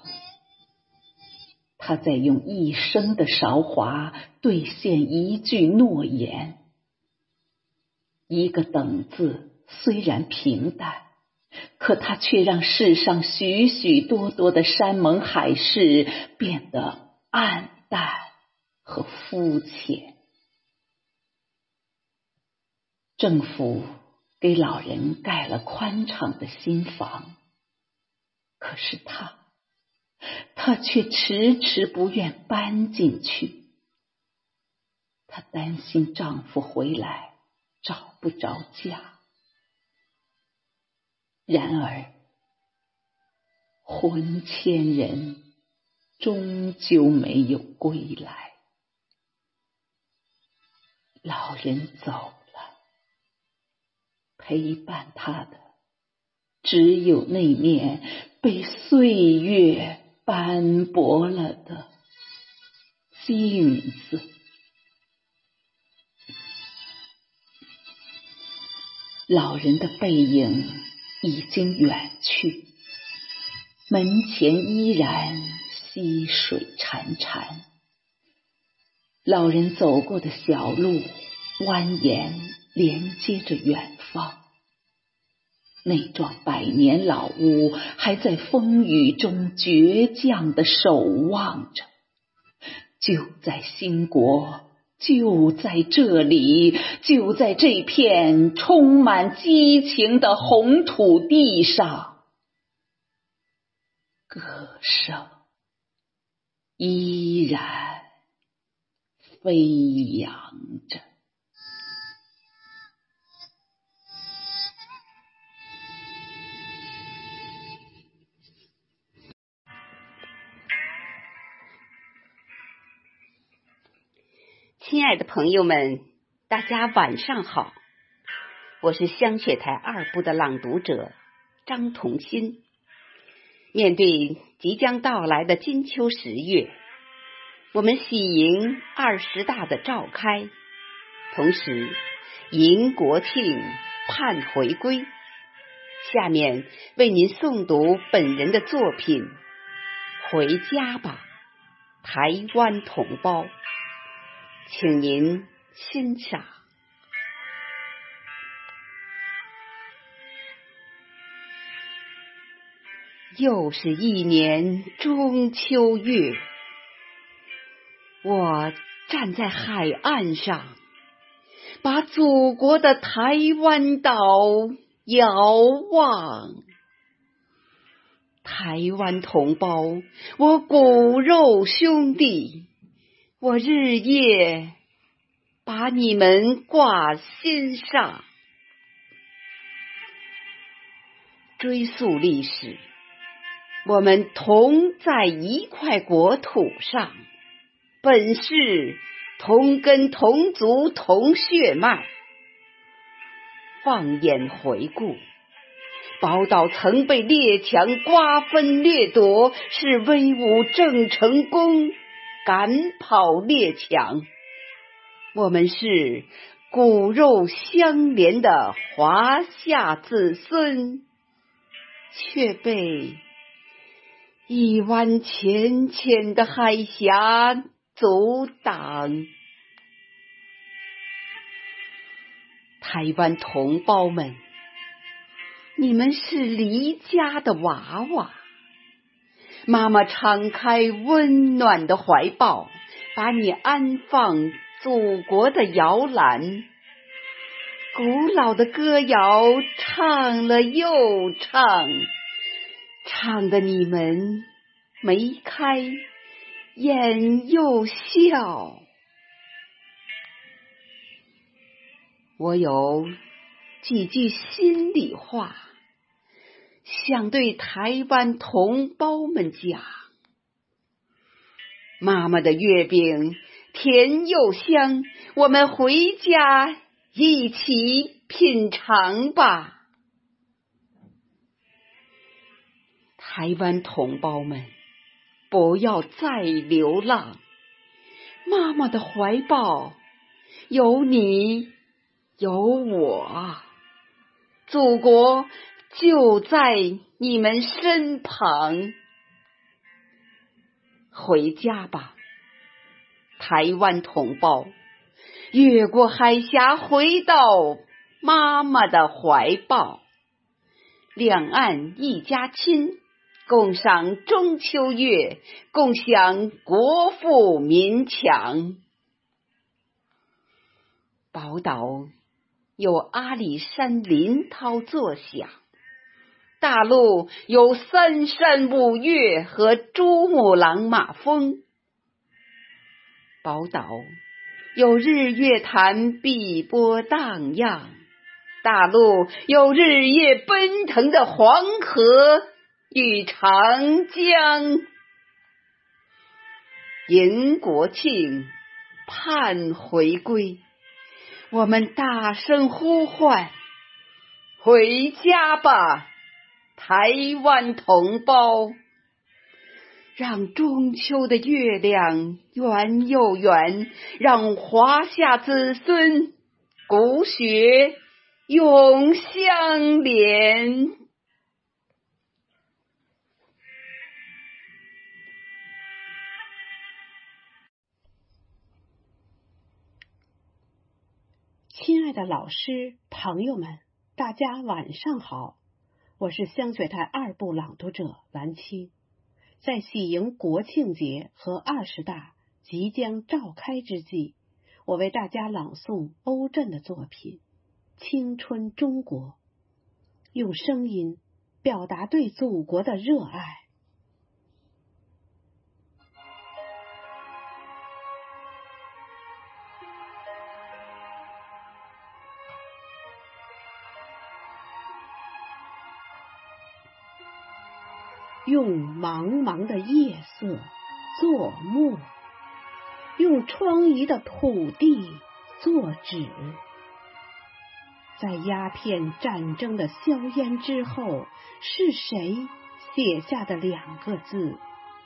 他在用一生的韶华兑现一句诺言。一个等字虽然平淡，可他却让世上许许多多的山盟海誓变得黯淡和肤浅。政府给老人盖了宽敞的新房，可是他，他却迟迟不愿搬进去。她担心丈夫回来找不着家。然而，魂牵人，终究没有归来。老人走了，陪伴他的只有那面被岁月斑驳了的镜子。老人的背影已经远去，门前依然溪水潺潺。老人走过的小路蜿蜒连接着远方，那幢百年老屋还在风雨中倔强的守望着，就在新国。就在这里，就在这片充满激情的红土地上，歌声依然飞扬着。亲爱的朋友们，大家晚上好！我是香雪台二部的朗读者张同心。面对即将到来的金秋十月，我们喜迎二十大的召开，同时迎国庆、盼回归。下面为您诵读本人的作品《回家吧，台湾同胞》。请您欣赏。又是一年中秋月，我站在海岸上，把祖国的台湾岛遥望。台湾同胞，我骨肉兄弟。我日夜把你们挂心上，追溯历史，我们同在一块国土上，本是同根同族同血脉。放眼回顾，宝岛曾被列强瓜分掠夺，是威武郑成功。赶跑列强，我们是骨肉相连的华夏子孙，却被一湾浅浅的海峡阻挡。台湾同胞们，你们是离家的娃娃。妈妈敞开温暖的怀抱，把你安放祖国的摇篮。古老的歌谣唱了又唱，唱的你们眉开眼又笑。我有几句心里话。想对台湾同胞们讲：妈妈的月饼甜又香，我们回家一起品尝吧。台湾同胞们，不要再流浪，妈妈的怀抱有你有我，祖国。就在你们身旁，回家吧，台湾同胞！越过海峡，回到妈妈的怀抱。两岸一家亲，共赏中秋月，共享国富民强。宝岛有阿里山林涛作响。大陆有三山五岳和珠穆朗玛峰，宝岛有日月潭碧波荡漾，大陆有日夜奔腾的黄河与长江。迎国庆，盼回归。我们大声呼唤：回家吧，台湾同胞！让中秋的月亮圆又圆，让华夏子孙骨血永相连。亲爱的老师、朋友们，大家晚上好！我是香雪台二部朗读者蓝青。在喜迎国庆节和二十大即将召开之际，我为大家朗诵欧震的作品《青春中国》，用声音表达对祖国的热爱。用茫茫的夜色作墨，用疮痍的土地作纸，在鸦片战争的硝烟之后，是谁写下的两个字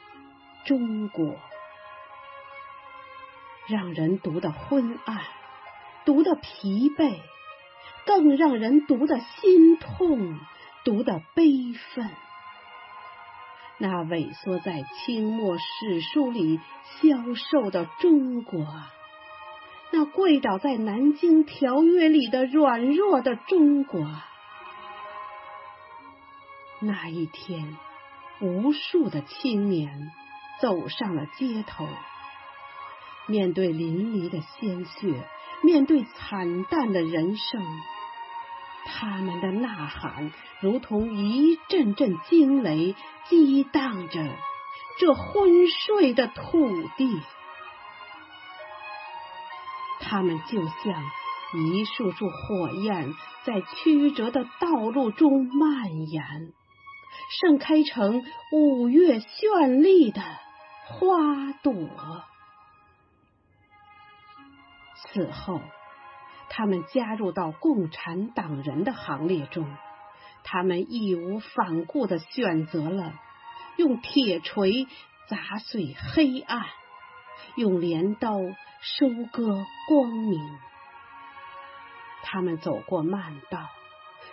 “中国”？让人读得昏暗，读得疲惫，更让人读得心痛，读得悲愤。那萎缩在清末史书里消瘦的中国，那跪倒在南京条约里的软弱的中国，那一天，无数的青年走上了街头，面对淋漓的鲜血，面对惨淡的人生。他们的呐喊如同一阵阵惊雷，激荡着这昏睡的土地。他们就像一束束火焰，在曲折的道路中蔓延，盛开成五月绚丽的花朵。此后。他们加入到共产党人的行列中，他们义无反顾的选择了用铁锤砸碎黑暗，用镰刀收割光明。他们走过漫道，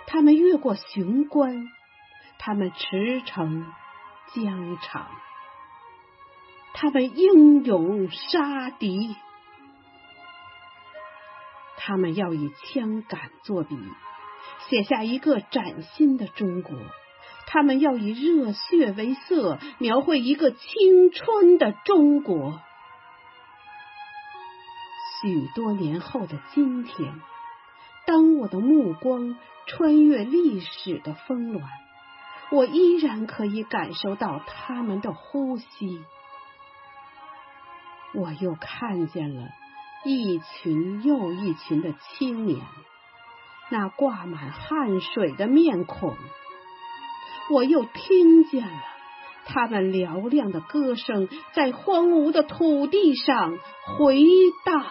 他们越过雄关，他们驰骋疆场，他们英勇杀敌。他们要以枪杆作笔，写下一个崭新的中国；他们要以热血为色，描绘一个青春的中国。许多年后的今天，当我的目光穿越历史的峰峦，我依然可以感受到他们的呼吸。我又看见了。一群又一群的青年，那挂满汗水的面孔，我又听见了他们嘹亮的歌声，在荒芜的土地上回荡。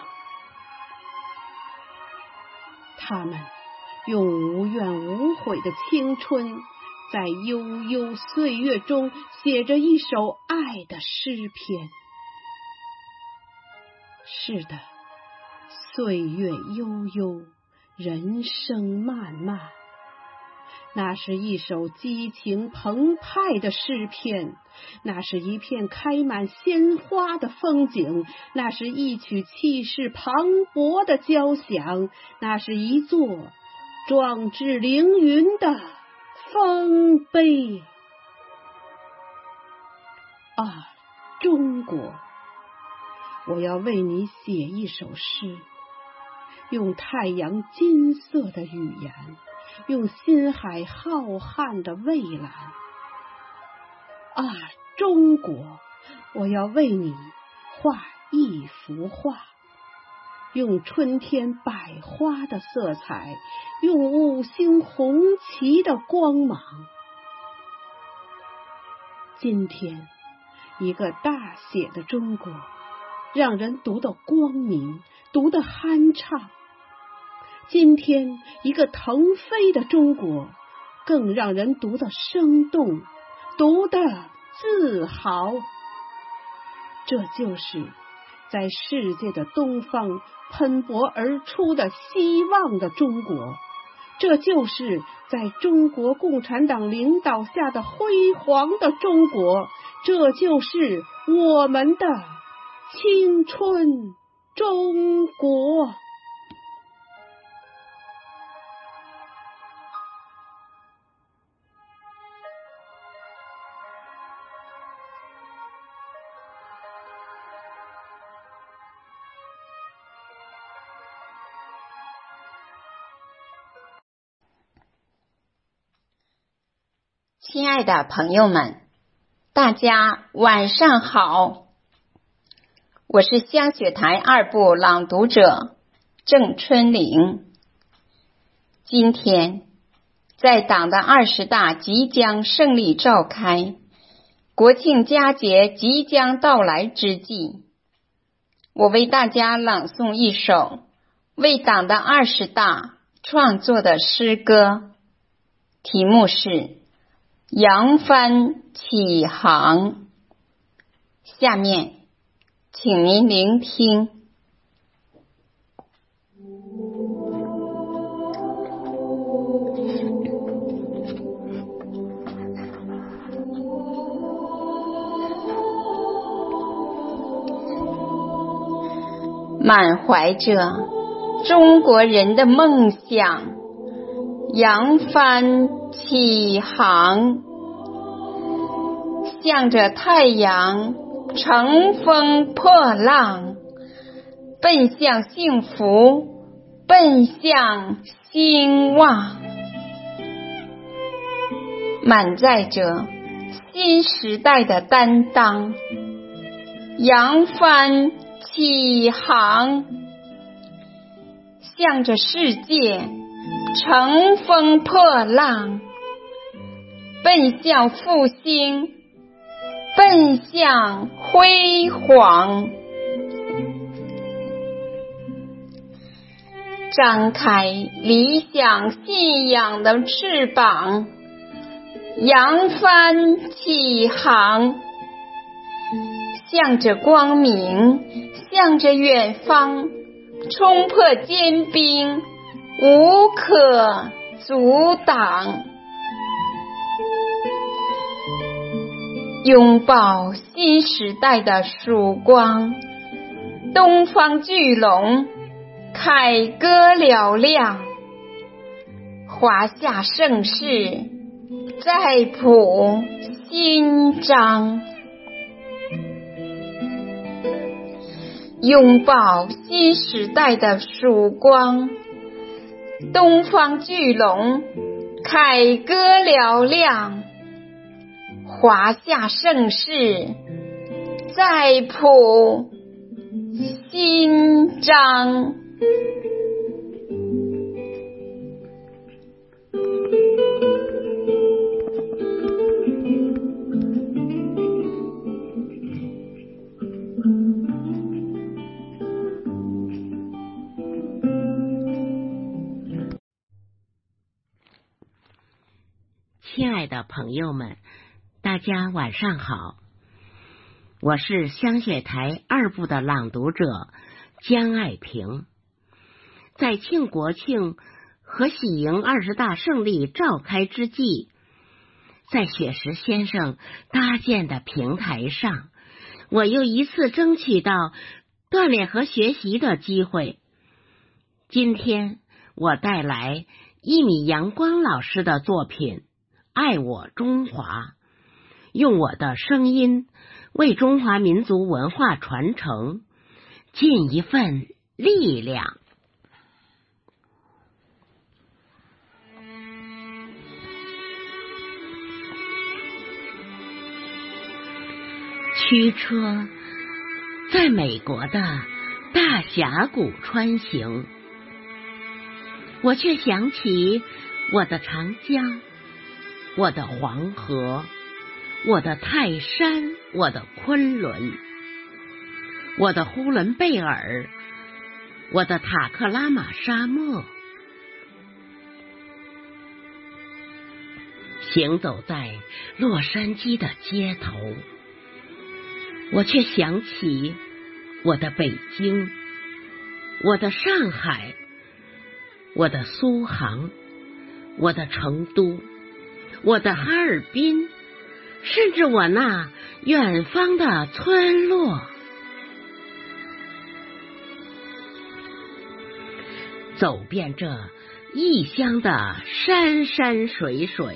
他们用无怨无悔的青春，在悠悠岁月中写着一首爱的诗篇。是的。岁月悠悠，人生漫漫。那是一首激情澎湃的诗篇，那是一片开满鲜花的风景，那是一曲气势磅礴的交响，那是一座壮志凌云的丰碑。啊，中国！我要为你写一首诗。用太阳金色的语言，用心海浩瀚的蔚蓝啊，中国！我要为你画一幅画，用春天百花的色彩，用五星红旗的光芒。今天，一个大写的中国，让人读得光明，读得酣畅。今天，一个腾飞的中国，更让人读得生动，读得自豪。这就是在世界的东方喷薄而出的希望的中国。这就是在中国共产党领导下的辉煌的中国，这就是我们的青春中国。爱的朋友们，大家晚上好！我是香雪台二部朗读者郑春玲。今天在党的二十大即将胜利召开，国庆佳节即将到来之际，我为大家朗诵一首为党的二十大创作的诗歌，题目是。扬帆起航，下面请您聆听。满怀着中国人的梦想，扬帆。起航，向着太阳乘风破浪，奔向幸福，奔向兴旺，满载着新时代的担当，扬帆起航，向着世界。乘风破浪，奔向复兴，奔向辉煌，张开理想信仰的翅膀，扬帆起航，向着光明，向着远方，冲破坚冰。无可阻挡，拥抱新时代的曙光，东方巨龙凯歌嘹亮，华夏盛世再谱新章，拥抱新时代的曙光。东方巨龙凯歌嘹亮，华夏盛世再谱新章。亲爱的朋友们，大家晚上好！我是香雪台二部的朗读者江爱萍。在庆国庆和喜迎二十大胜利召开之际，在雪石先生搭建的平台上，我又一次争取到锻炼和学习的机会。今天我带来一米阳光老师的作品。爱我中华，用我的声音为中华民族文化传承尽一份力量。驱车在美国的大峡谷穿行，我却想起我的长江。我的黄河，我的泰山，我的昆仑，我的呼伦贝尔，我的塔克拉玛沙漠。行走在洛杉矶的街头，我却想起我的北京，我的上海，我的苏杭，我的成都，我的哈尔滨，甚至我那远方的村落。走遍这异乡的山山水水。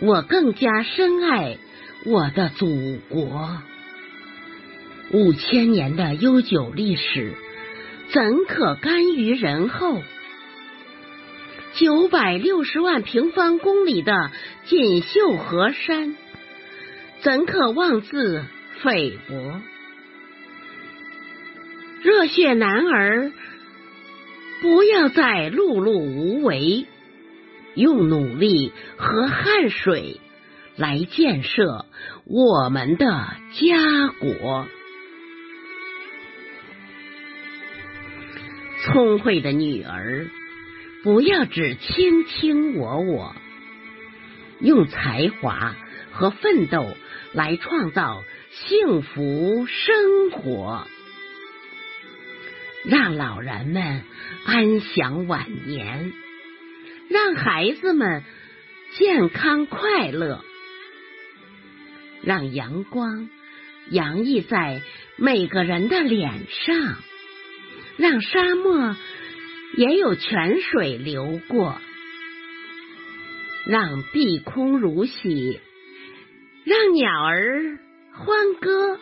我更加深爱我的祖国，五千年的悠久历史，怎可甘于人后？九百六十万平方公里的锦绣河山，怎可妄自菲薄？热血男儿，不要再碌碌无为。用努力和汗水来建设我们的家国。聪慧的女儿，不要只卿卿我我，用才华和奋斗来创造幸福生活，让老人们安享晚年。让孩子们健康快乐，让阳光洋溢在每个人的脸上，让沙漠也有泉水流过，让碧空如洗，让鸟儿欢歌，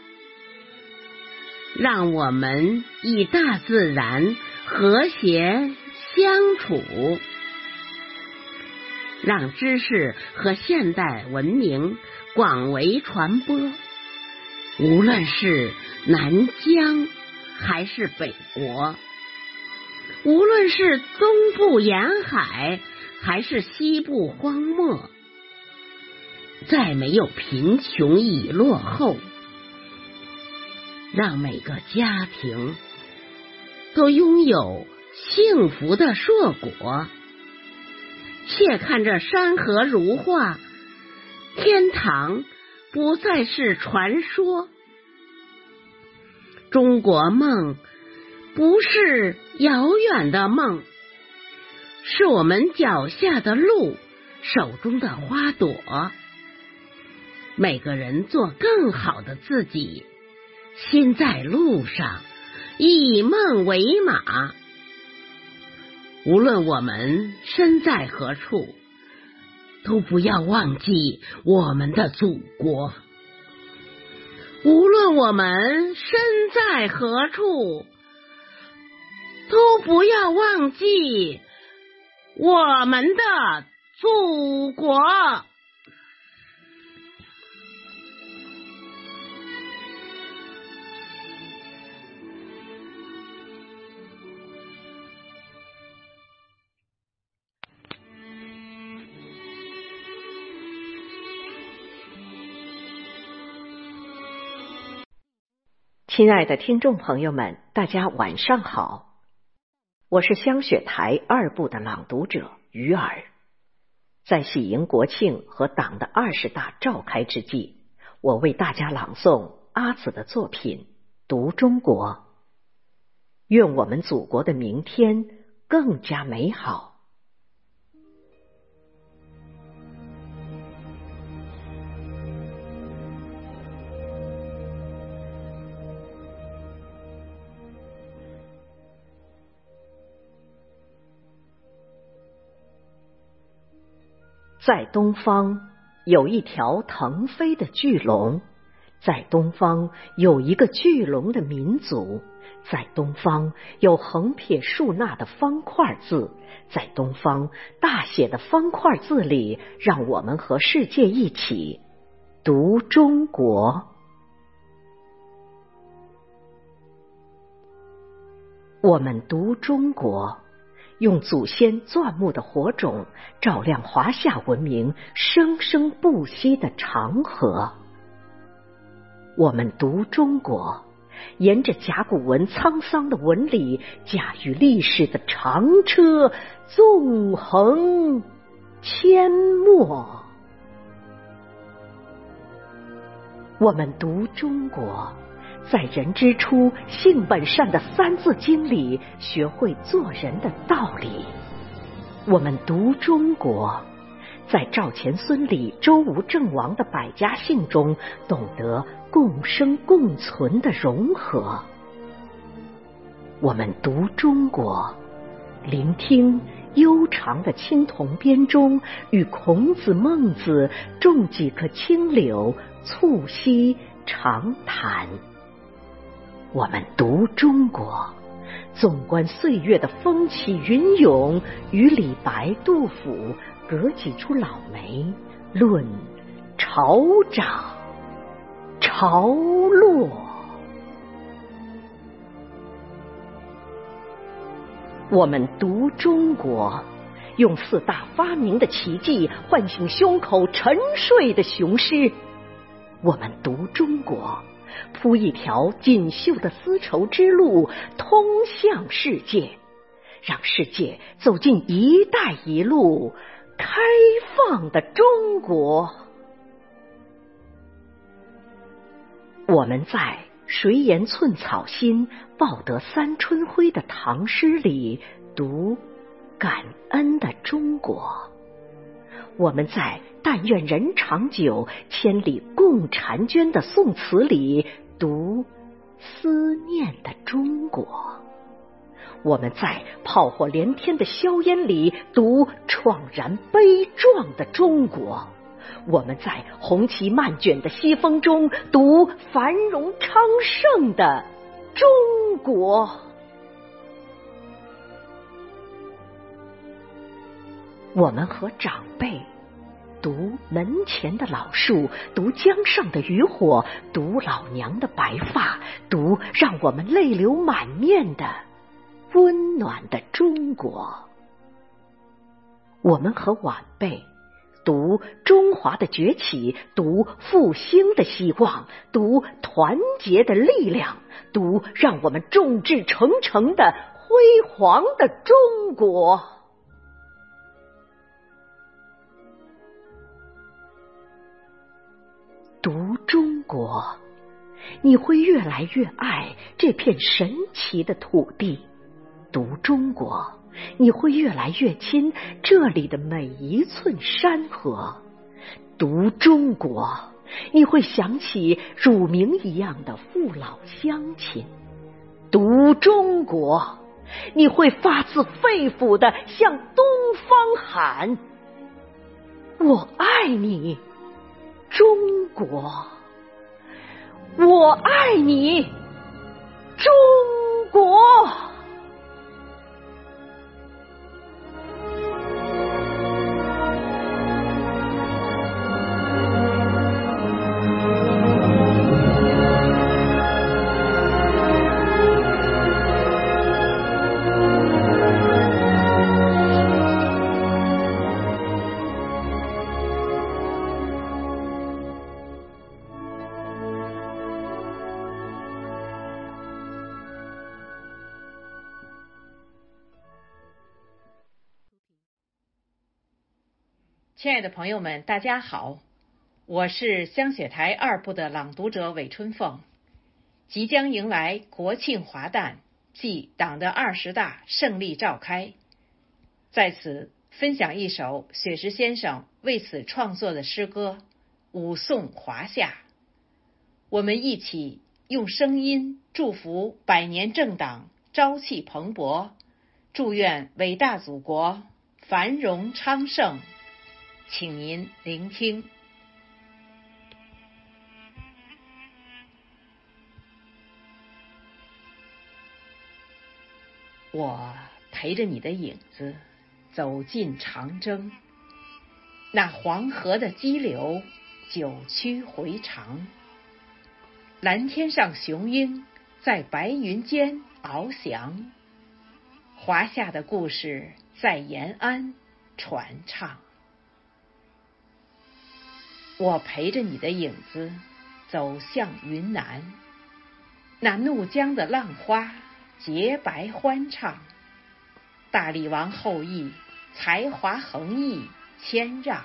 让我们与大自然和谐相处。让知识和现代文明广为传播，无论是南疆还是北国，无论是东部沿海还是西部荒漠，再没有贫穷与落后，让每个家庭都拥有幸福的硕果。且看这山河如画，天堂不再是传说。中国梦不是遥远的梦，是我们脚下的路，手中的花朵。每个人做更好的自己，心在路上，以梦为马。无论我们身在何处，都不要忘记我们的祖国。无论我们身在何处，都不要忘记我们的祖国。亲爱的听众朋友们，大家晚上好，我是香雪台二部的朗读者于尔。在喜迎国庆和党的二十大召开之际，我为大家朗诵阿紫的作品《读中国》，愿我们祖国的明天更加美好。在东方有一条腾飞的巨龙，在东方有一个巨龙的民族，在东方有横撇竖捺的方块字，在东方大写的方块字里，让我们和世界一起读中国。我们读中国，用祖先钻木的火种照亮华夏文明生生不息的长河。我们读中国，沿着甲骨文沧桑的纹理，驾驭历史的长车，纵横阡陌。我们读中国。在人之初，性本善的《三字经》里，学会做人的道理。我们读中国，在赵钱孙李周吴郑王的百家姓中，懂得共生共存的融合。我们读中国，聆听悠长的青铜编钟，与孔子、孟子种几棵青柳，促膝长谈。我们读中国，纵观岁月的风起云涌，与李白、杜甫隔几出老梅，论潮涨潮落。我们读中国，用四大发明的奇迹唤醒胸口沉睡的雄狮。我们读中国。铺一条锦绣的丝绸之路，通向世界，让世界走进“一带一路”开放的中国。我们在“谁言寸草心，报得三春晖”的唐诗里读感恩的中国。我们在“但愿人长久，千里共婵娟”的宋词里读思念的中国；我们在炮火连天的硝烟里读怆然悲壮的中国；我们在红旗漫卷的西风中读繁荣昌盛的中国。我们和长辈读门前的老树，读江上的渔火，读老娘的白发，读让我们泪流满面的温暖的中国。我们和晚辈读中华的崛起，读复兴的希望，读团结的力量，读让我们众志成城的辉煌的中国。读中国，你会越来越爱这片神奇的土地；读中国，你会越来越亲这里的每一寸山河；读中国，你会想起乳名一样的父老乡亲；读中国，你会发自肺腑的向东方喊：“我爱你。”中国，我爱你，中国。亲爱的朋友们，大家好，我是香雪台二部的朗读者韦春凤。即将迎来国庆华诞，暨党的二十大胜利召开，在此分享一首雪石先生为此创作的诗歌《舞颂华夏》。我们一起用声音祝福百年政党朝气蓬勃，祝愿伟大祖国繁荣昌盛。请您聆听。我陪着你的影子走进长征，那黄河的激流九曲回肠，蓝天上雄鹰在白云间翱翔，华夏的故事在延安传唱。我陪着你的影子走向云南，那怒江的浪花洁白欢唱，大理王后裔才华横溢谦让，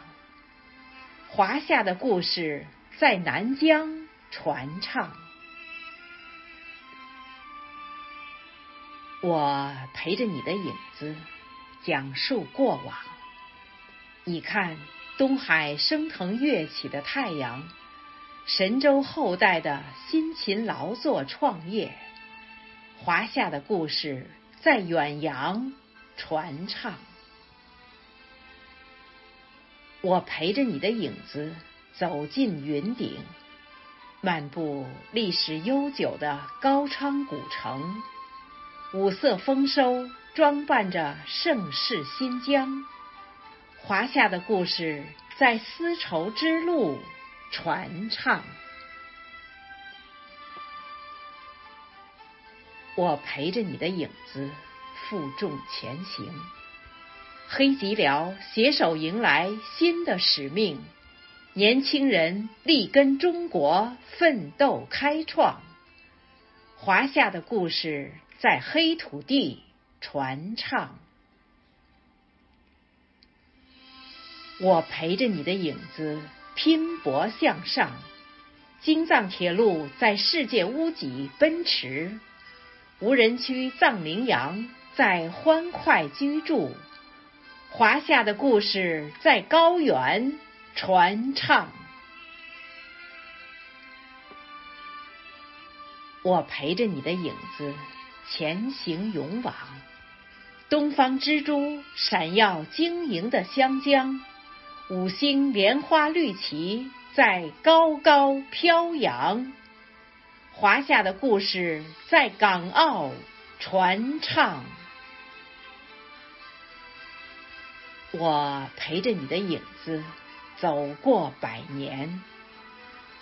华夏的故事在南疆传唱。我陪着你的影子讲述过往，你看。东海升腾跃起的太阳，神州后代的辛勤劳作创业，华夏的故事在远洋传唱。我陪着你的影子走进云顶，漫步历史悠久的高昌古城，五色丰收装扮着盛世新疆。华夏的故事在丝绸之路传唱，我陪着你的影子负重前行。黑吉辽携手迎来新的使命，年轻人力跟中国奋斗开创。华夏的故事在黑土地传唱。我陪着你的影子拼搏向上，京藏铁路在世界屋脊奔驰，无人区藏羚羊在欢快居住，华夏的故事在高原传唱。我陪着你的影子前行勇往，东方之珠闪耀晶莹的湘江。五星莲花绿旗在高高飘扬，华夏的故事在港澳传唱。我陪着你的影子走过百年，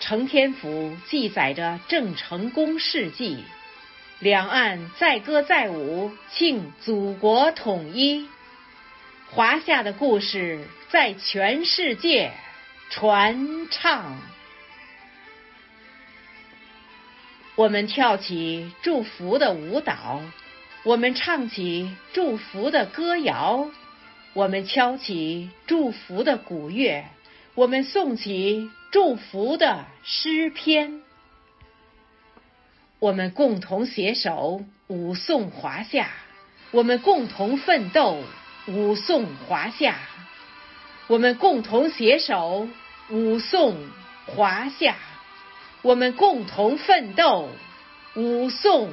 承天府记载着郑成功事迹，两岸载歌载舞庆祖国统一。华夏的故事在全世界传唱。我们跳起祝福的舞蹈，我们唱起祝福的歌谣，我们敲起祝福的鼓乐，我们诵起祝福的诗篇。我们共同携手舞颂华夏，我们共同奋斗。舞颂华夏，我们共同携手武颂华夏，我们共同奋斗武颂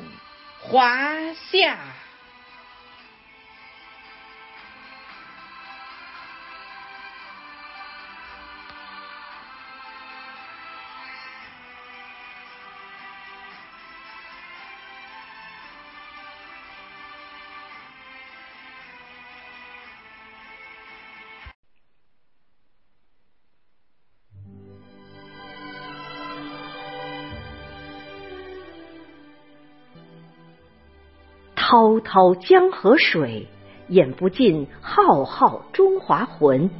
华夏。滔滔江河水，演不尽浩浩中华魂；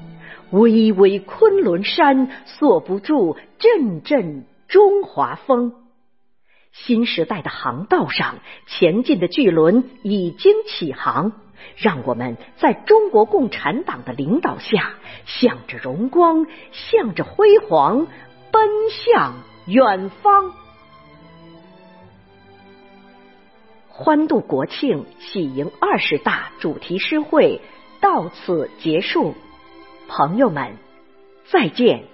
巍巍昆仑山，锁不住阵阵中华风。新时代的航道上，前进的巨轮已经起航，让我们在中国共产党的领导下，向着荣光，向着辉煌，奔向远方。欢度国庆，喜迎二十大主题诗会到此结束，朋友们，再见。